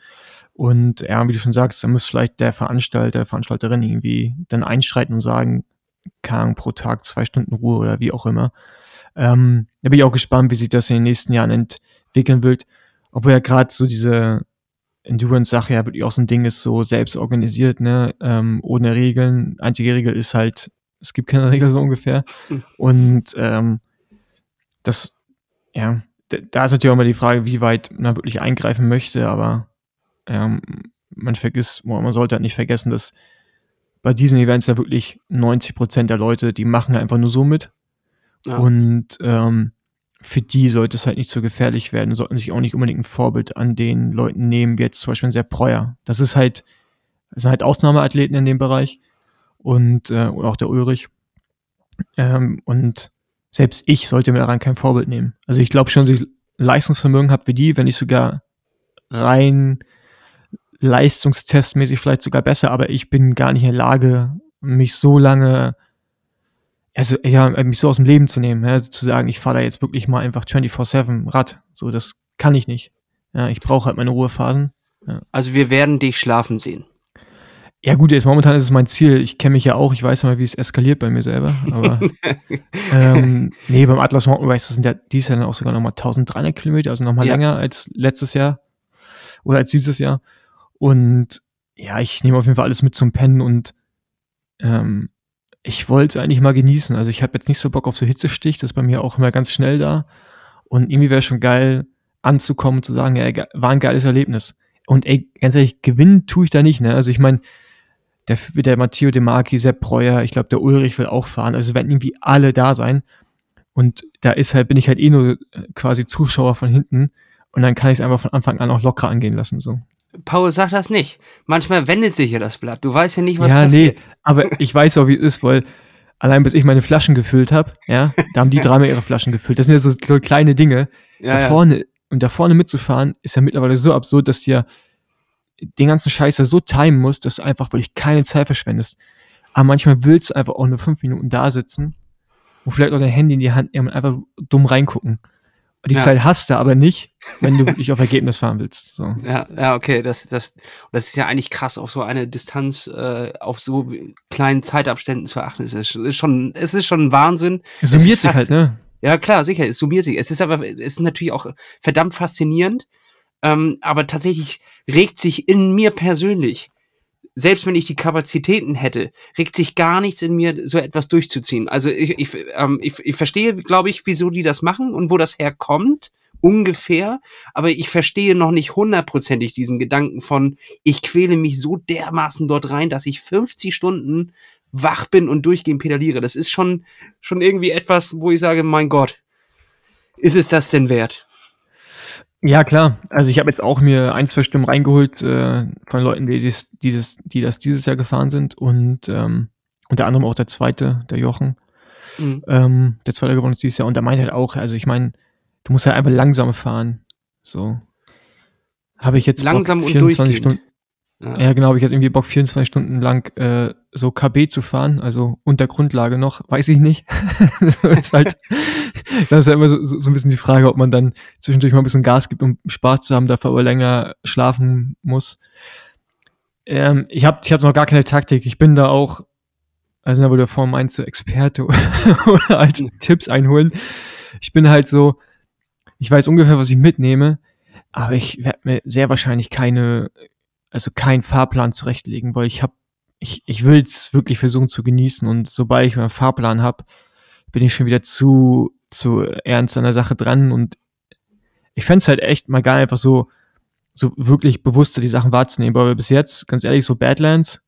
Und ja, wie du schon sagst, da muss vielleicht der Veranstalter, Veranstalterin irgendwie dann einschreiten und sagen, keine pro Tag zwei Stunden Ruhe oder wie auch immer. Ähm, da bin ich auch gespannt, wie sich das in den nächsten Jahren entwickeln wird. Obwohl ja gerade so diese Endurance-Sache ja wirklich auch so ein Ding ist, so selbst organisiert, ne, ähm, ohne Regeln. Einzige Regel ist halt, es gibt keine Regel so ungefähr. Und ähm, das, ja, da ist natürlich auch immer die Frage, wie weit man wirklich eingreifen möchte, aber ähm, man vergisst, man sollte halt nicht vergessen, dass bei diesen Events ja wirklich 90 Prozent der Leute, die machen einfach nur so mit. Ja. Und ähm, für die sollte es halt nicht so gefährlich werden, sollten sich auch nicht unbedingt ein Vorbild an den Leuten nehmen, wie jetzt zum Beispiel ein Sepp Breuer. Das ist halt, das sind halt Ausnahmeathleten in dem Bereich und äh, auch der Ulrich. Ähm, und selbst ich sollte mir daran kein Vorbild nehmen. Also ich glaube schon, dass ich Leistungsvermögen habe wie die, wenn nicht sogar rein leistungstestmäßig vielleicht sogar besser, aber ich bin gar nicht in der Lage, mich so lange, also ja, mich so aus dem Leben zu nehmen, ja, also zu sagen, ich fahre da jetzt wirklich mal einfach 24-7 Rad. So, das kann ich nicht. Ja, ich brauche halt meine Ruhephasen. Ja. Also wir werden dich schlafen sehen. Ja, gut, jetzt momentan ist es mein Ziel. Ich kenne mich ja auch, ich weiß mal, wie es eskaliert bei mir selber. Aber ähm, nee, beim Atlas Mountain Race, das sind ja dieses Jahr dann auch sogar nochmal 1300 Kilometer, also nochmal ja. länger als letztes Jahr oder als dieses Jahr. Und ja, ich nehme auf jeden Fall alles mit zum Pennen und ähm, ich wollte es eigentlich mal genießen. Also ich habe jetzt nicht so Bock auf so Hitzestich, das ist bei mir auch immer ganz schnell da. Und irgendwie wäre schon geil, anzukommen und zu sagen, ja, war ein geiles Erlebnis. Und ey, ganz ehrlich, gewinnen tue ich da nicht, ne? Also ich meine, der, der Matteo De Marchi, Sepp Breuer, ich glaube, der Ulrich will auch fahren. Also werden irgendwie alle da sein. Und da ist halt, bin ich halt eh nur äh, quasi Zuschauer von hinten. Und dann kann ich es einfach von Anfang an auch locker angehen lassen, so. Paul sagt das nicht. Manchmal wendet sich ja das Blatt. Du weißt ja nicht, was ja, passiert. Ja, nee, aber ich weiß auch, wie es ist, weil allein bis ich meine Flaschen gefüllt habe, ja, da haben die dreimal ihre Flaschen gefüllt. Das sind ja so, kleine Dinge. Ja, da ja. vorne, und da vorne mitzufahren, ist ja mittlerweile so absurd, dass du ja den ganzen Scheiß ja so timen musst, dass du einfach wirklich keine Zeit verschwendest. Aber manchmal willst du einfach auch nur fünf Minuten da sitzen und vielleicht auch dein Handy in die Hand nehmen und einfach dumm reingucken. Die ja. Zeit hast du aber nicht, wenn du wirklich auf Ergebnis fahren willst. So. Ja, ja, okay. Das, das, das ist ja eigentlich krass, auf so eine Distanz, äh, auf so kleinen Zeitabständen zu achten. Es ist, ist schon, es ist schon ein Wahnsinn. Es summiert es sich halt, ne? Ja, klar, sicher, es summiert sich. Es ist aber, es ist natürlich auch verdammt faszinierend. Ähm, aber tatsächlich regt sich in mir persönlich selbst wenn ich die Kapazitäten hätte, regt sich gar nichts in mir, so etwas durchzuziehen. Also ich, ich, ähm, ich, ich verstehe, glaube ich, wieso die das machen und wo das herkommt, ungefähr, aber ich verstehe noch nicht hundertprozentig diesen Gedanken von, ich quäle mich so dermaßen dort rein, dass ich 50 Stunden wach bin und durchgehend pedaliere. Das ist schon, schon irgendwie etwas, wo ich sage, mein Gott, ist es das denn wert? Ja, klar. Also ich habe jetzt auch mir ein, zwei Stimmen reingeholt äh, von Leuten, die, das, dieses, die das dieses Jahr gefahren sind und ähm, unter anderem auch der zweite, der Jochen, mhm. ähm, der zweite gewonnen ist dieses Jahr und der meint halt auch, also ich meine, du musst halt einfach langsam fahren. So. Habe ich jetzt langsam Bock, 24 Stunden. Ja. ja, genau, habe ich jetzt irgendwie Bock, 24 Stunden lang äh, so KB zu fahren, also unter Grundlage noch, weiß ich nicht. das ist halt, das ist ja immer so, so, so, ein bisschen die Frage, ob man dann zwischendurch mal ein bisschen Gas gibt, um Spaß zu haben, dafür aber länger schlafen muss. Ähm, ich habe ich hab noch gar keine Taktik. Ich bin da auch also da du vorhin meinst, so Experte oder halt Tipps einholen. Ich bin halt so, ich weiß ungefähr, was ich mitnehme, aber ich werde mir sehr wahrscheinlich keine, also keinen Fahrplan zurechtlegen, weil ich habe, ich, ich will es wirklich versuchen zu genießen und sobald ich meinen Fahrplan habe, bin ich schon wieder zu, zu ernst an der Sache dran und ich fände es halt echt mal geil, einfach so, so wirklich bewusster die Sachen wahrzunehmen. Aber bis jetzt, ganz ehrlich, so Badlands,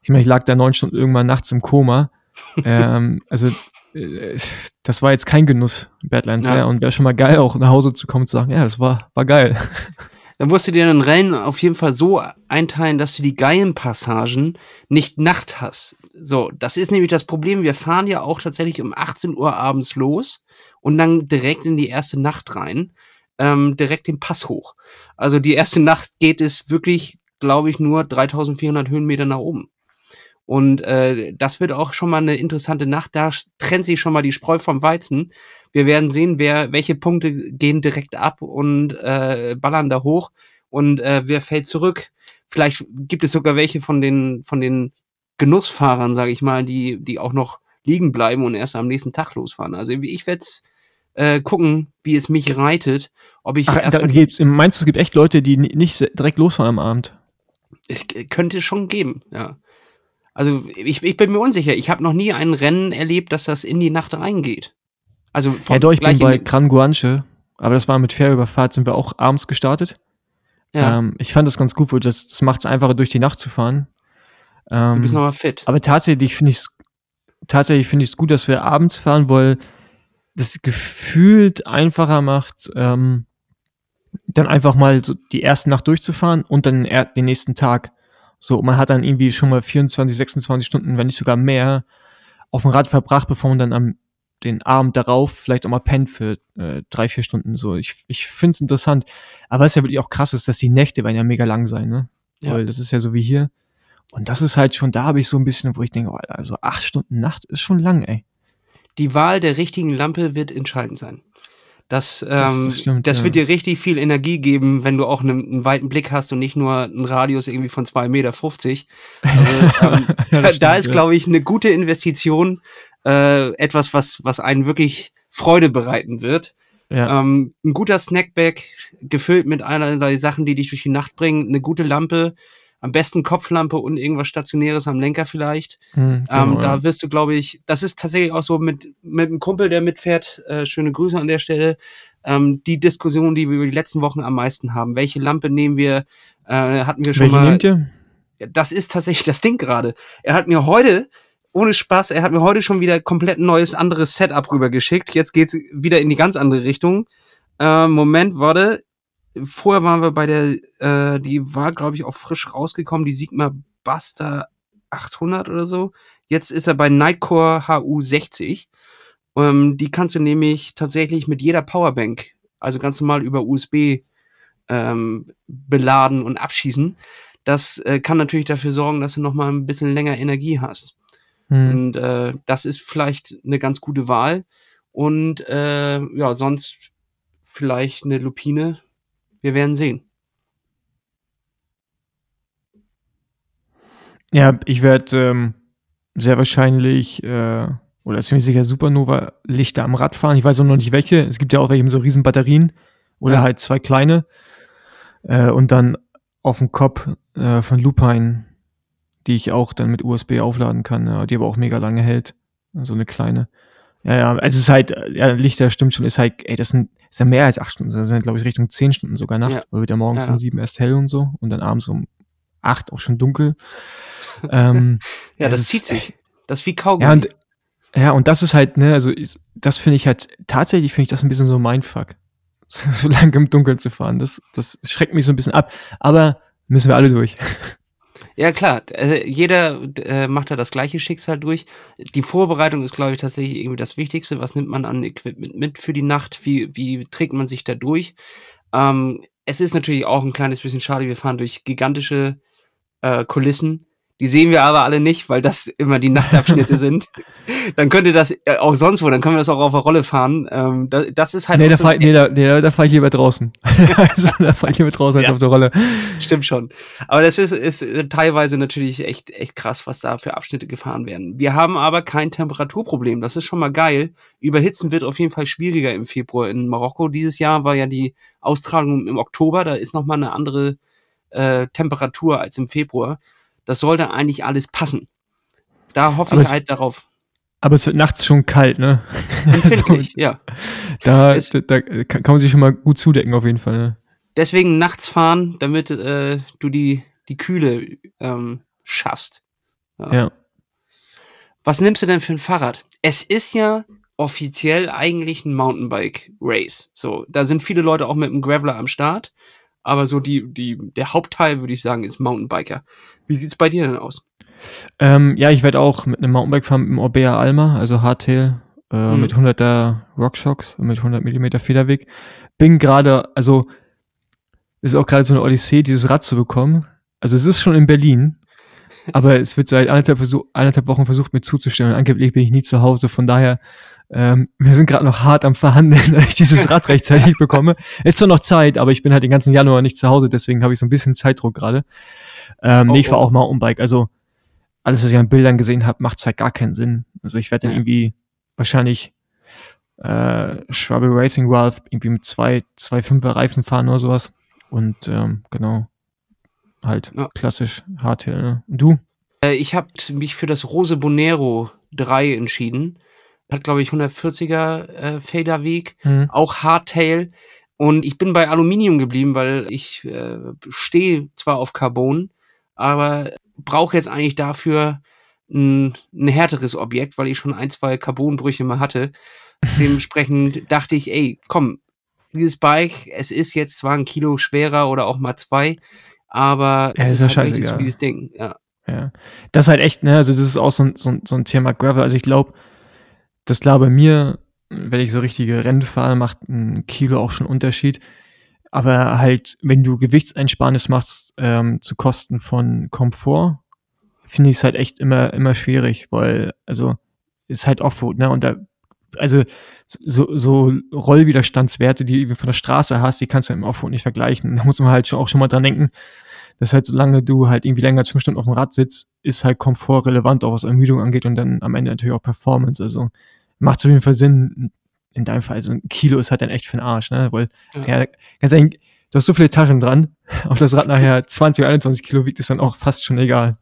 ich meine, ich lag da neun Stunden irgendwann nachts im Koma. ähm, also äh, das war jetzt kein Genuss, Badlands, ja. ja. Und wäre schon mal geil, auch nach Hause zu kommen und zu sagen, ja, das war, war geil. Dann musst du dir den Rennen auf jeden Fall so einteilen, dass du die geilen Passagen nicht Nacht hast. So, das ist nämlich das Problem. Wir fahren ja auch tatsächlich um 18 Uhr abends los und dann direkt in die erste Nacht rein ähm, direkt den Pass hoch. Also die erste Nacht geht es wirklich, glaube ich, nur 3400 Höhenmeter nach oben. Und äh, das wird auch schon mal eine interessante Nacht. Da trennt sich schon mal die Spreu vom Weizen. Wir werden sehen, wer, welche Punkte gehen direkt ab und äh, ballern da hoch und äh, wer fällt zurück. Vielleicht gibt es sogar welche von den von den Genussfahrern, sage ich mal, die die auch noch liegen bleiben und erst am nächsten Tag losfahren. Also ich werde äh, gucken, wie es mich reitet. Ob ich Ach, da gibt's, meinst du, es gibt echt Leute, die nicht direkt losfahren am Abend? Es könnte schon geben, ja. Also ich, ich bin mir unsicher. Ich habe noch nie ein Rennen erlebt, dass das in die Nacht reingeht. Also von ja, doch, ich bin bei Gran Guanche, aber das war mit Fährüberfahrt, sind wir auch abends gestartet. Ja. Ähm, ich fand das ganz gut, weil das, das macht es einfacher, durch die Nacht zu fahren. Ähm, du bist nochmal fit. Aber tatsächlich finde ich es tatsächlich finde ich es gut, dass wir abends fahren, weil das gefühlt einfacher macht, ähm, dann einfach mal so die erste Nacht durchzufahren und dann den nächsten Tag. So, man hat dann irgendwie schon mal 24, 26 Stunden, wenn nicht sogar mehr, auf dem Rad verbracht, bevor man dann am den Abend darauf vielleicht auch mal pennt für äh, drei, vier Stunden. So, ich, ich finde es interessant. Aber was ja wirklich auch krass ist, dass die Nächte werden ja mega lang sein, ne? Ja. Weil das ist ja so wie hier. Und das ist halt schon, da habe ich so ein bisschen, wo ich denke, oh, also acht Stunden Nacht ist schon lang, ey die Wahl der richtigen Lampe wird entscheidend sein. Das, ähm, das, stimmt, das ja. wird dir richtig viel Energie geben, wenn du auch einen, einen, weiten Blick hast und nicht nur einen Radius irgendwie von 2,50 Meter. Also, ähm, ja, da, da ist, glaube ich, eine gute Investition, äh, etwas, was, was einen wirklich Freude bereiten wird. Ja. Ähm, ein guter Snackback, gefüllt mit allerlei Sachen, die dich durch die Nacht bringen, eine gute Lampe, am besten Kopflampe und irgendwas Stationäres am Lenker vielleicht. Hm, ähm, genau, da wirst du, glaube ich, das ist tatsächlich auch so mit, mit einem Kumpel, der mitfährt, äh, schöne Grüße an der Stelle, ähm, die Diskussion, die wir über die letzten Wochen am meisten haben. Welche Lampe nehmen wir? Äh, hatten wir schon Welche mal. Nehmt ihr? Das ist tatsächlich das Ding gerade. Er hat mir heute, ohne Spaß, er hat mir heute schon wieder komplett neues anderes Setup rübergeschickt. Jetzt geht's wieder in die ganz andere Richtung. Äh, Moment, warte, vorher waren wir bei der, äh, die war, glaube ich, auch frisch rausgekommen, die Sigma Buster 800 oder so. Jetzt ist er bei Nightcore HU60. Ähm, die kannst du nämlich tatsächlich mit jeder Powerbank, also ganz normal über USB ähm, beladen und abschießen. Das äh, kann natürlich dafür sorgen, dass du noch mal ein bisschen länger Energie hast. Hm. Und äh, das ist vielleicht eine ganz gute Wahl. Und äh, ja, sonst vielleicht eine Lupine wir werden sehen. Ja, ich werde ähm, sehr wahrscheinlich äh, oder ziemlich sicher Supernova-Lichter am Rad fahren. Ich weiß auch noch nicht welche. Es gibt ja auch welche mit so riesen Batterien oder ja. halt zwei kleine. Äh, und dann auf dem Kopf äh, von Lupine, die ich auch dann mit USB aufladen kann, ja, die aber auch mega lange hält. So eine kleine. Ja, ja, also es ist halt, ja, Lichter stimmt schon, ist halt, ey, das sind, ist ja mehr als acht Stunden, das sind, glaube ich, Richtung zehn Stunden sogar Nacht, ja. weil wird ja morgens ja. um sieben erst hell und so und dann abends um acht auch schon dunkel. ähm, ja, das, das zieht sich. Das ist wie Kaugummi. Ja, und, ja, und das ist halt, ne, also ist, das finde ich halt, tatsächlich finde ich das ein bisschen so Mindfuck. so lange im Dunkeln zu fahren, das, das schreckt mich so ein bisschen ab. Aber müssen wir alle durch. Ja, klar. Also jeder äh, macht da das gleiche Schicksal durch. Die Vorbereitung ist, glaube ich, tatsächlich irgendwie das Wichtigste. Was nimmt man an Equipment mit für die Nacht? Wie, wie trägt man sich da durch? Ähm, es ist natürlich auch ein kleines bisschen schade. Wir fahren durch gigantische äh, Kulissen. Die sehen wir aber alle nicht, weil das immer die Nachtabschnitte sind. Dann könnt ihr das äh, auch sonst wo, dann können wir das auch auf der Rolle fahren. Ähm, das, das ist halt. Nee, da so fahr, nee, da, nee, da fahre ich lieber draußen. also, da fahre ich lieber draußen als auf der Rolle. Stimmt schon. Aber das ist, ist äh, teilweise natürlich echt, echt krass, was da für Abschnitte gefahren werden. Wir haben aber kein Temperaturproblem. Das ist schon mal geil. Überhitzen wird auf jeden Fall schwieriger im Februar in Marokko. Dieses Jahr war ja die Austragung im Oktober. Da ist nochmal eine andere äh, Temperatur als im Februar. Das sollte eigentlich alles passen. Da hoffe aber ich halt darauf. Aber es wird nachts schon kalt, ne? Empfindlich, ja. Da, da, da, kann man sich schon mal gut zudecken, auf jeden Fall. Ne? Deswegen nachts fahren, damit äh, du die, die Kühle ähm, schaffst. Ja. ja. Was nimmst du denn für ein Fahrrad? Es ist ja offiziell eigentlich ein Mountainbike-Race. So, da sind viele Leute auch mit einem Graveler am Start aber so die, die, der Hauptteil, würde ich sagen, ist Mountainbiker. Wie sieht's bei dir denn aus? Ähm, ja, ich werde auch mit einem Mountainbike fahren, mit dem Orbea Alma, also Hardtail, äh, mhm. mit 100er Rockshocks, mit 100 mm Federweg. Bin gerade, also, ist auch gerade so eine Odyssee, dieses Rad zu bekommen. Also, es ist schon in Berlin, aber es wird seit anderthalb, Versuch, anderthalb Wochen versucht, mir zuzustellen. angeblich bin ich nie zu Hause, von daher ähm, wir sind gerade noch hart am Verhandeln, dass ich dieses Rad rechtzeitig bekomme. Ist zwar noch Zeit, aber ich bin halt den ganzen Januar nicht zu Hause, deswegen habe ich so ein bisschen Zeitdruck gerade. Ähm, oh, nee, ich war oh. auch mal Umbike. Also alles, was ich an Bildern gesehen habe, macht halt gar keinen Sinn. Also ich werde dann irgendwie wahrscheinlich äh, Schwabe Racing Ralph irgendwie mit zwei, zwei Fünfer Reifen fahren oder sowas. Und ähm, genau, halt ja. klassisch Hardtail. Ne? Und du? Äh, ich habe mich für das Rose Bonero 3 entschieden hat, glaube ich, 140er äh, Faderweg, mhm. auch Hardtail. Und ich bin bei Aluminium geblieben, weil ich äh, stehe zwar auf Carbon, aber brauche jetzt eigentlich dafür ein, ein härteres Objekt, weil ich schon ein, zwei Carbonbrüche mal hatte. Dementsprechend dachte ich, ey, komm, dieses Bike, es ist jetzt zwar ein Kilo schwerer oder auch mal zwei, aber ja, es ist, ist halt richtig solides Ding, ja. Ja, das ist halt echt, ne, also das ist auch so ein, so so ein Thema Gravel. Also ich glaube, das klar bei mir, wenn ich so richtige Rennen fahre, macht ein Kilo auch schon Unterschied. Aber halt, wenn du Gewichtseinsparnis machst ähm, zu Kosten von Komfort, finde ich es halt echt immer, immer schwierig, weil, also, ist halt Offroad, ne? Und da, also, so, so Rollwiderstandswerte, die du von der Straße hast, die kannst du im Offroad nicht vergleichen. Da muss man halt schon auch schon mal dran denken, dass halt, solange du halt irgendwie länger als fünf Stunden auf dem Rad sitzt, ist halt Komfort relevant, auch was Ermüdung angeht und dann am Ende natürlich auch Performance. Also, macht es auf jeden Fall Sinn, in deinem Fall, so ein Kilo ist halt dann echt für den Arsch, ne? Weil, ja, ja ganz ehrlich, du hast so viele Taschen dran, ob das Rad nachher 20 oder 21 Kilo wiegt, ist dann auch fast schon egal.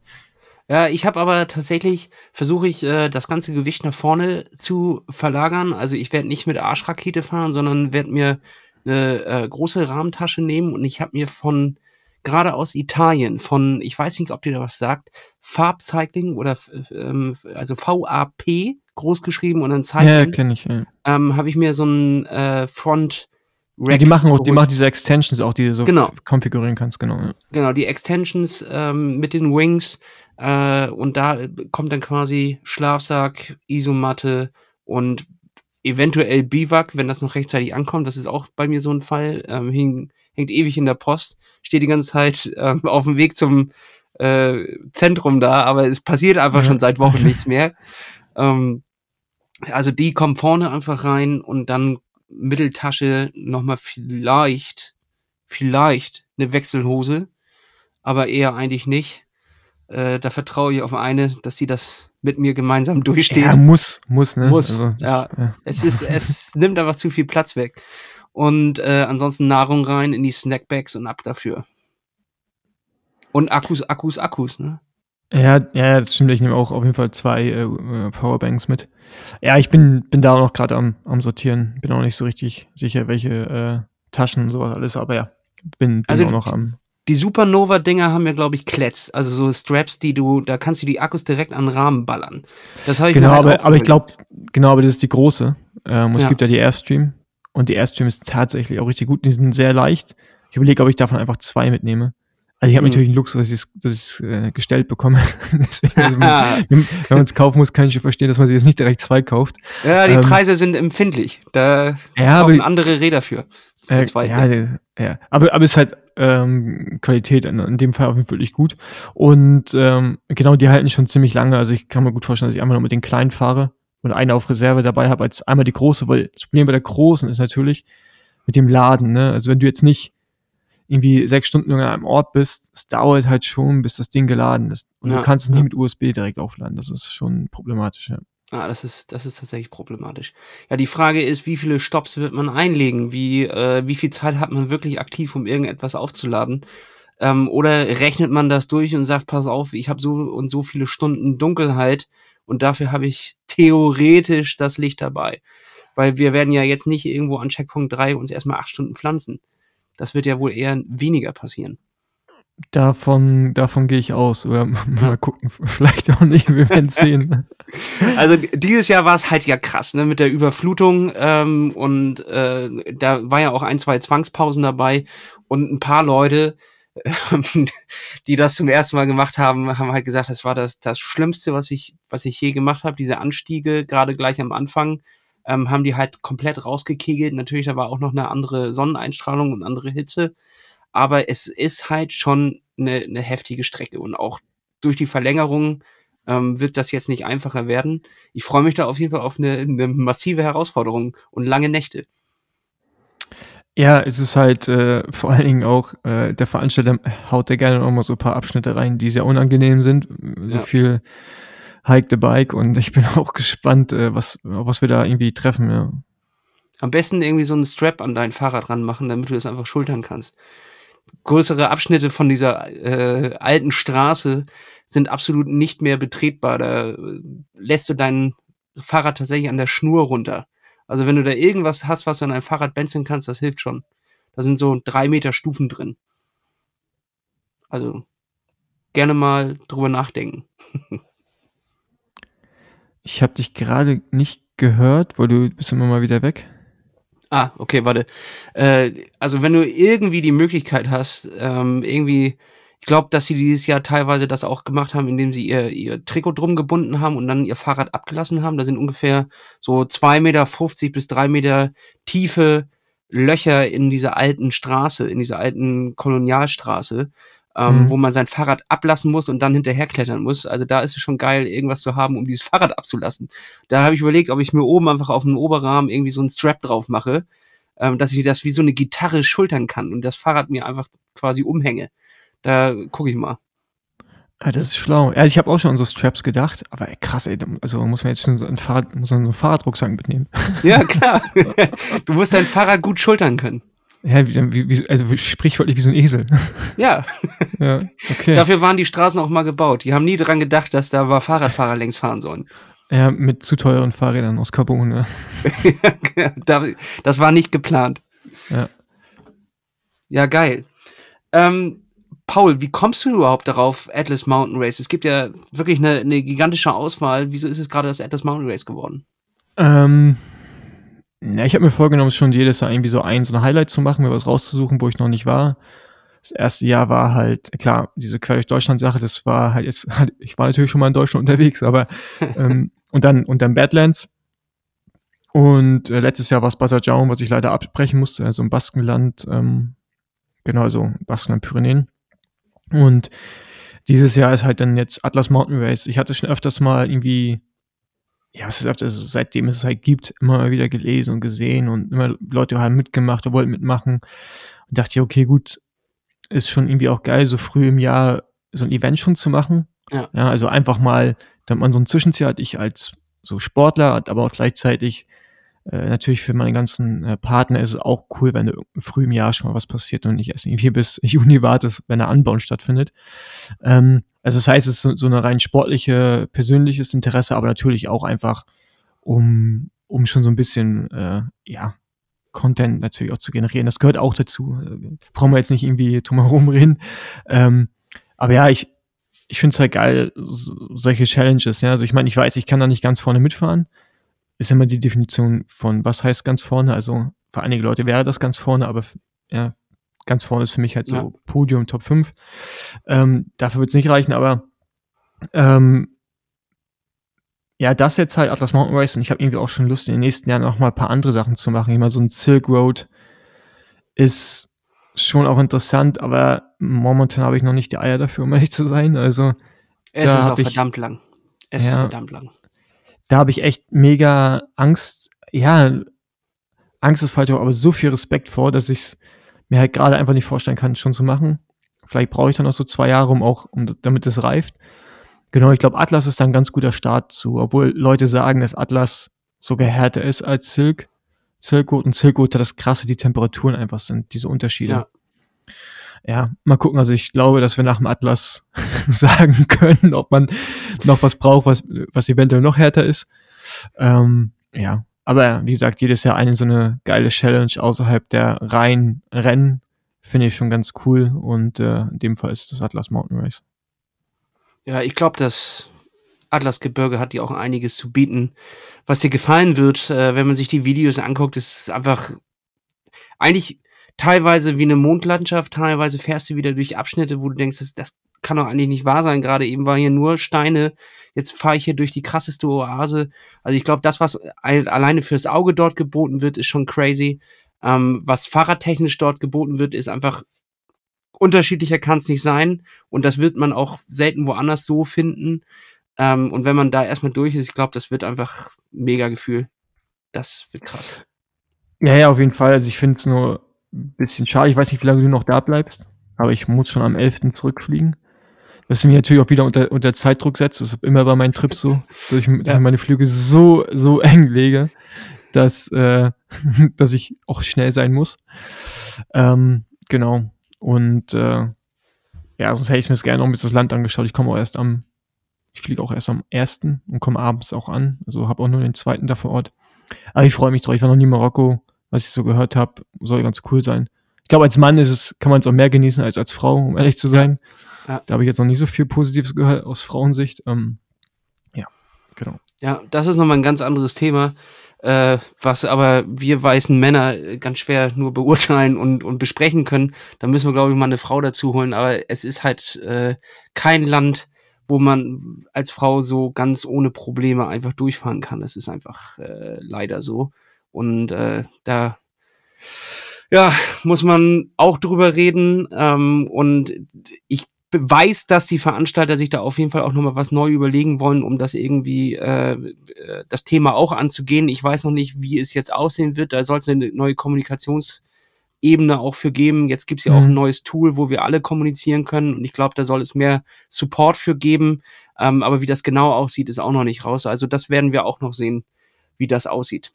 Ja, ich habe aber tatsächlich, versuche ich, äh, das ganze Gewicht nach vorne zu verlagern. Also ich werde nicht mit Arschrakete fahren, sondern werde mir eine äh, große Rahmentasche nehmen und ich habe mir von gerade aus Italien, von, ich weiß nicht, ob dir da was sagt, Farbcycling oder ähm, also VAP groß geschrieben und dann Cycling. Ja, kenne ich, ja. Ähm, habe ich mir so ein äh, Front ja, die machen auch, die machen diese Extensions auch, die du so genau. konfigurieren kannst, genau. Ja. Genau, die Extensions ähm, mit den Wings äh, und da kommt dann quasi Schlafsack, Isomatte und eventuell Biwak, wenn das noch rechtzeitig ankommt. Das ist auch bei mir so ein Fall. Ähm, hing, hängt ewig in der Post, steht die ganze Zeit ähm, auf dem Weg zum äh, Zentrum da, aber es passiert einfach ja. schon seit Wochen nichts mehr. Ähm, also die kommen vorne einfach rein und dann Mitteltasche nochmal vielleicht, vielleicht eine Wechselhose, aber eher eigentlich nicht. Äh, da vertraue ich auf eine, dass sie das mit mir gemeinsam durchsteht. Ja, muss, muss, ne? Muss, also, das, ja. ja. Es ist, es nimmt einfach zu viel Platz weg. Und äh, ansonsten Nahrung rein in die Snackbags und ab dafür. Und Akkus, Akkus, Akkus, ne? Ja, ja, das stimmt. Ich nehme auch auf jeden Fall zwei äh, äh Powerbanks mit. Ja, ich bin, bin da auch noch gerade am, am Sortieren. Bin auch nicht so richtig sicher, welche äh, Taschen und sowas alles, aber ja, bin, bin also auch noch am. Die Supernova-Dinger haben ja, glaube ich, Kletz. Also so Straps, die du, da kannst du die Akkus direkt an den Rahmen ballern. Das habe ich genau, mir halt aber, aber ich glaube, genau, aber das ist die große. Ähm, es ja. gibt ja die Airstream. Und die Airstream ist tatsächlich auch richtig gut. Die sind sehr leicht. Ich überlege, ob ich davon einfach zwei mitnehme. Also ich habe mhm. natürlich einen Luxus, dass ich es äh, gestellt bekomme. Deswegen, also wenn man es kaufen muss, kann ich verstehen, dass man sich jetzt nicht direkt zwei kauft. Ja, die ähm, Preise sind empfindlich. Da ja, kaufen andere Räder für. für äh, ja, Ja, aber, aber es ist halt ähm, Qualität in, in dem Fall auf jeden Fall wirklich gut. Und ähm, genau, die halten schon ziemlich lange. Also ich kann mir gut vorstellen, dass ich einmal noch mit den kleinen fahre oder eine auf Reserve dabei habe, als einmal die große, weil das Problem bei der großen ist natürlich mit dem Laden. Ne? Also wenn du jetzt nicht irgendwie sechs Stunden an einem Ort bist, es dauert halt schon, bis das Ding geladen ist. Und ja, du kannst es nicht mit USB direkt aufladen. Das ist schon problematisch, ja. Ah, das ist, das ist tatsächlich problematisch. Ja, die Frage ist, wie viele Stops wird man einlegen? Wie, äh, wie viel Zeit hat man wirklich aktiv, um irgendetwas aufzuladen? Ähm, oder rechnet man das durch und sagt, pass auf, ich habe so und so viele Stunden Dunkelheit und dafür habe ich theoretisch das Licht dabei. Weil wir werden ja jetzt nicht irgendwo an Checkpunkt 3 uns erstmal acht Stunden pflanzen. Das wird ja wohl eher weniger passieren. Davon, davon gehe ich aus. Oder mal gucken, vielleicht auch nicht, wir werden sehen. Also dieses Jahr war es halt ja krass, ne, mit der Überflutung ähm, und äh, da war ja auch ein, zwei Zwangspausen dabei und ein paar Leute, die das zum ersten Mal gemacht haben, haben halt gesagt, das war das, das Schlimmste, was ich, was ich je gemacht habe. Diese Anstiege, gerade gleich am Anfang, ähm, haben die halt komplett rausgekegelt. Natürlich, da war auch noch eine andere Sonneneinstrahlung und andere Hitze aber es ist halt schon eine, eine heftige Strecke und auch durch die Verlängerung ähm, wird das jetzt nicht einfacher werden. Ich freue mich da auf jeden Fall auf eine, eine massive Herausforderung und lange Nächte. Ja, es ist halt äh, vor allen Dingen auch, äh, der Veranstalter haut da gerne auch mal so ein paar Abschnitte rein, die sehr unangenehm sind. So ja. viel Hike the Bike und ich bin auch gespannt, äh, was, was wir da irgendwie treffen. Ja. Am besten irgendwie so einen Strap an dein Fahrrad ranmachen, damit du das einfach schultern kannst größere Abschnitte von dieser äh, alten Straße sind absolut nicht mehr betretbar. Da äh, lässt du dein Fahrrad tatsächlich an der Schnur runter. Also wenn du da irgendwas hast, was du an dein Fahrrad benzeln kannst, das hilft schon. Da sind so drei Meter Stufen drin. Also gerne mal drüber nachdenken. ich habe dich gerade nicht gehört, weil du bist immer mal wieder weg. Ah, okay, warte. Äh, also wenn du irgendwie die Möglichkeit hast, ähm, irgendwie, ich glaube, dass sie dieses Jahr teilweise das auch gemacht haben, indem sie ihr, ihr Trikot drum gebunden haben und dann ihr Fahrrad abgelassen haben. Da sind ungefähr so zwei Meter fünfzig bis drei Meter tiefe Löcher in dieser alten Straße, in dieser alten Kolonialstraße ähm, mhm. wo man sein Fahrrad ablassen muss und dann hinterherklettern muss. Also da ist es schon geil, irgendwas zu haben, um dieses Fahrrad abzulassen. Da habe ich überlegt, ob ich mir oben einfach auf dem Oberrahmen irgendwie so einen Strap drauf mache, ähm, dass ich das wie so eine Gitarre schultern kann und das Fahrrad mir einfach quasi umhänge. Da gucke ich mal. Ja, das ist schlau. Ja, ich habe auch schon an so Straps gedacht, aber ey, krass, ey, also muss man jetzt schon so einen, Fahrrad, muss man so einen Fahrradrucksack mitnehmen. Ja, klar. du musst dein Fahrrad gut schultern können. Ja, wie, wie, also sprichwörtlich wie so ein Esel. Ja. ja okay. Dafür waren die Straßen auch mal gebaut. Die haben nie daran gedacht, dass da mal Fahrradfahrer längs fahren sollen. Ja, mit zu teuren Fahrrädern aus Carbon. Ja. das war nicht geplant. Ja. Ja, geil. Ähm, Paul, wie kommst du überhaupt darauf, Atlas Mountain Race? Es gibt ja wirklich eine, eine gigantische Auswahl. Wieso ist es gerade das Atlas Mountain Race geworden? Ähm, ja, ich habe mir vorgenommen, schon jedes Jahr irgendwie so ein, so ein Highlight zu machen, mir was rauszusuchen, wo ich noch nicht war. Das erste Jahr war halt, klar, diese Quer durch Deutschland-Sache, das war halt jetzt, ich war natürlich schon mal in Deutschland unterwegs, aber ähm, und dann und dann Badlands. Und äh, letztes Jahr war es Basajaun, was ich leider abbrechen musste, also im Baskenland, ähm, genau, so Baskenland Pyrenäen. Und dieses Jahr ist halt dann jetzt Atlas Mountain Race. Ich hatte schon öfters mal irgendwie ja, was ist öfter, also seitdem es es halt gibt, immer wieder gelesen und gesehen und immer Leute haben mitgemacht oder wollten mitmachen. Und dachte ich, okay, gut, ist schon irgendwie auch geil, so früh im Jahr so ein Event schon zu machen. Ja. ja also einfach mal, damit man so ein Zwischenziel hat, ich als so Sportler, aber auch gleichzeitig äh, natürlich für meine ganzen äh, Partner ist es auch cool, wenn du früh im Jahr schon mal was passiert und nicht erst irgendwie bis Juni wartest, wenn der Anbau stattfindet. Ähm, also das heißt, es ist so, eine rein sportliche, persönliches Interesse, aber natürlich auch einfach, um, um schon so ein bisschen, äh, ja, Content natürlich auch zu generieren. Das gehört auch dazu. Äh, brauchen wir jetzt nicht irgendwie drum herum reden. Ähm, aber ja, ich, ich finde es halt geil, so, solche Challenges. Ja, also ich meine, ich weiß, ich kann da nicht ganz vorne mitfahren ist immer die Definition von, was heißt ganz vorne. Also für einige Leute wäre das ganz vorne, aber ja, ganz vorne ist für mich halt so ja. Podium Top 5. Ähm, dafür wird es nicht reichen, aber ähm, ja, das jetzt halt Atlas Mountain Race und ich habe irgendwie auch schon Lust, in den nächsten Jahren noch mal ein paar andere Sachen zu machen. Ich meine, so ein Silk Road ist schon auch interessant, aber momentan habe ich noch nicht die Eier dafür, um ehrlich zu sein. Also es ist auch verdammt lang. Es ja, ist verdammt lang. Da habe ich echt mega Angst. Ja, Angst ist falsch, aber so viel Respekt vor, dass ich es mir halt gerade einfach nicht vorstellen kann, schon zu machen. Vielleicht brauche ich dann noch so zwei Jahre, um auch, um, damit es reift. Genau, ich glaube, Atlas ist da ein ganz guter Start zu, obwohl Leute sagen, dass Atlas sogar härter ist als Silk. Silkwood und Silkwood, das krasse die Temperaturen einfach sind, diese Unterschiede. Ja. Ja, mal gucken. Also ich glaube, dass wir nach dem Atlas sagen können, ob man noch was braucht, was, was eventuell noch härter ist. Ähm, ja, aber wie gesagt, jedes Jahr eine so eine geile Challenge außerhalb der reinen Rennen finde ich schon ganz cool und äh, in dem Fall ist das Atlas Mountain Race. Ja, ich glaube, das Atlasgebirge hat dir auch einiges zu bieten. Was dir gefallen wird, äh, wenn man sich die Videos anguckt, ist einfach eigentlich teilweise wie eine Mondlandschaft, teilweise fährst du wieder durch Abschnitte, wo du denkst, das, das kann doch eigentlich nicht wahr sein. Gerade eben war hier nur Steine, jetzt fahre ich hier durch die krasseste Oase. Also ich glaube, das, was alleine fürs Auge dort geboten wird, ist schon crazy. Ähm, was fahrradtechnisch dort geboten wird, ist einfach unterschiedlicher kann es nicht sein. Und das wird man auch selten woanders so finden. Ähm, und wenn man da erstmal durch ist, ich glaube, das wird einfach mega Gefühl. Das wird krass. Ja, ja, auf jeden Fall. Also ich finde es nur bisschen schade. Ich weiß nicht, wie lange du noch da bleibst, aber ich muss schon am 11. zurückfliegen. Was mich natürlich auch wieder unter, unter Zeitdruck setzt. Das ist immer bei meinen Trips so, dass ich, dass ich meine Flüge so, so eng lege, dass, äh, dass ich auch schnell sein muss. Ähm, genau. Und äh, ja, sonst hätte ich mir das gerne noch ein bisschen das Land angeschaut. Ich komme auch erst am ich fliege auch erst am ersten und komme abends auch an. Also habe auch nur den zweiten da vor Ort. Aber ich freue mich drauf. Ich war noch nie in Marokko. Was ich so gehört habe, soll ganz cool sein. Ich glaube, als Mann ist es, kann man es auch mehr genießen als als Frau, um ehrlich zu sein. Ja. Da habe ich jetzt noch nie so viel Positives gehört aus Frauensicht. Ähm, ja, genau. Ja, das ist nochmal ein ganz anderes Thema, äh, was aber wir weißen Männer ganz schwer nur beurteilen und, und besprechen können. Da müssen wir, glaube ich, mal eine Frau dazu holen. Aber es ist halt äh, kein Land, wo man als Frau so ganz ohne Probleme einfach durchfahren kann. Das ist einfach äh, leider so. Und äh, da ja, muss man auch drüber reden. Ähm, und ich weiß, dass die Veranstalter sich da auf jeden Fall auch nochmal was neu überlegen wollen, um das irgendwie äh, das Thema auch anzugehen. Ich weiß noch nicht, wie es jetzt aussehen wird. Da soll es eine neue Kommunikations- Ebene auch für geben. Jetzt gibt's ja mhm. auch ein neues Tool, wo wir alle kommunizieren können und ich glaube, da soll es mehr Support für geben. Ähm, aber wie das genau aussieht, ist auch noch nicht raus. Also das werden wir auch noch sehen, wie das aussieht.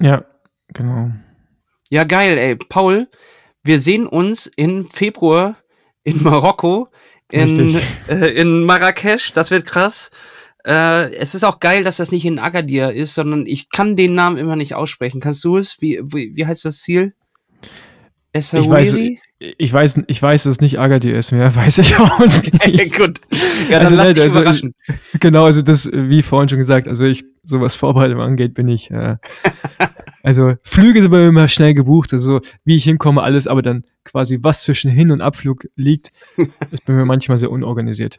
Ja, genau. Ja, geil, ey. Paul, wir sehen uns im Februar in Marokko, in, äh, in Marrakesch. Das wird krass. Äh, es ist auch geil, dass das nicht in Agadir ist, sondern ich kann den Namen immer nicht aussprechen. Kannst du es? Wie, wie, wie heißt das Ziel? Weiß, ich weiß, ich weiß, dass es nicht Agadir ist mehr, weiß ich auch nicht. Gut. Ja, dann also, lass dich also, überraschen. Genau, also das, wie vorhin schon gesagt, also ich, so was Vorbereitung angeht, bin ich, äh, also Flüge sind bei mir immer schnell gebucht, also wie ich hinkomme, alles, aber dann quasi was zwischen Hin- und Abflug liegt, ist bei mir manchmal sehr unorganisiert.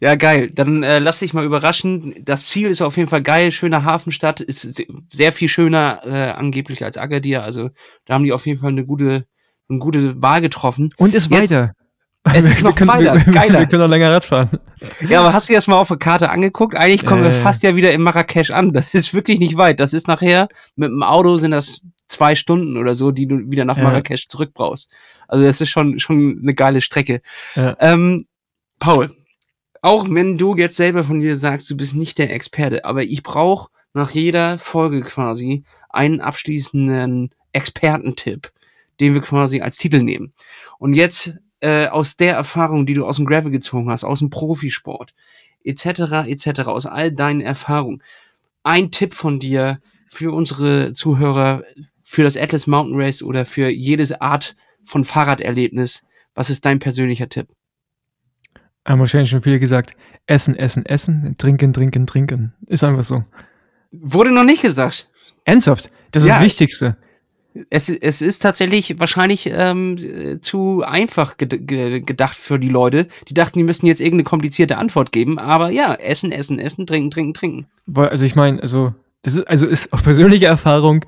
Ja, geil. Dann äh, lass dich mal überraschen. Das Ziel ist auf jeden Fall geil. Schöne Hafenstadt. Ist sehr viel schöner äh, angeblich als Agadir. Also da haben die auf jeden Fall eine gute eine gute Wahl getroffen. Und ist Jetzt, weiter. Es ist noch können, weiter, wir, geiler. Wir können noch länger Radfahren. Ja, aber hast du dir das mal auf der Karte angeguckt? Eigentlich kommen äh. wir fast ja wieder in Marrakesch an. Das ist wirklich nicht weit. Das ist nachher, mit dem Auto sind das zwei Stunden oder so, die du wieder nach ja. Marrakesch zurück brauchst. Also das ist schon, schon eine geile Strecke. Ja. Ähm, Paul, auch wenn du jetzt selber von dir sagst, du bist nicht der Experte, aber ich brauche nach jeder Folge quasi einen abschließenden Expertentipp den wir quasi als Titel nehmen. Und jetzt äh, aus der Erfahrung, die du aus dem Gravel gezogen hast, aus dem Profisport, etc., etc., aus all deinen Erfahrungen, ein Tipp von dir für unsere Zuhörer, für das Atlas Mountain Race oder für jede Art von Fahrraderlebnis, was ist dein persönlicher Tipp? Haben wahrscheinlich schon viele gesagt, essen, essen, essen, trinken, trinken, trinken. Ist einfach so. Wurde noch nicht gesagt. Ernsthaft? Das ist ja. das Wichtigste es, es ist tatsächlich wahrscheinlich ähm, zu einfach ged ge gedacht für die Leute. Die dachten, die müssten jetzt irgendeine komplizierte Antwort geben, aber ja, essen, essen, essen, trinken, trinken, trinken. Also ich meine, also das ist, also ist auf persönliche Erfahrung,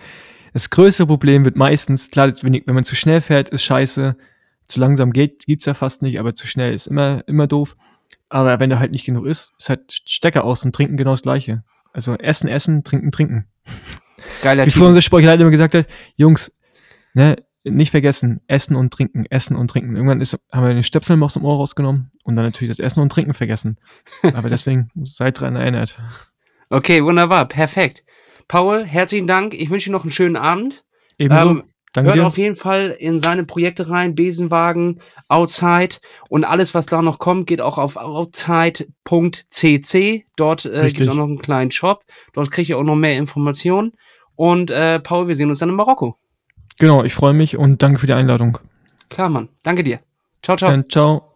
das größte Problem wird meistens, klar, wenn, wenn man zu schnell fährt, ist scheiße, zu langsam geht, gibt's ja fast nicht, aber zu schnell ist immer, immer doof. Aber wenn er halt nicht genug ist, ist halt Stecker aus und trinken genau das Gleiche. Also essen, essen, trinken, trinken. Geiler Wie früher unser Sportleiter immer gesagt hat, Jungs, ne, nicht vergessen, essen und trinken, essen und trinken. Irgendwann ist, haben wir den Stöpsel aus dem Ohr rausgenommen und dann natürlich das Essen und Trinken vergessen. Aber deswegen seid dran erinnert. Okay, wunderbar, perfekt. Paul, herzlichen Dank. Ich wünsche dir noch einen schöenen Abend. Ebenso. Ähm, Danke Hört dir. auf jeden Fall in seine Projekte rein, Besenwagen, Outside und alles, was da noch kommt, geht auch auf outside.cc. Dort äh, gibt es auch noch einen kleinen Shop. Dort kriege ich auch noch mehr Informationen. Und äh, Paul, wir sehen uns dann in Marokko. Genau, ich freue mich und danke für die Einladung. Klar, Mann. Danke dir. Ciao, ciao. Dann, ciao.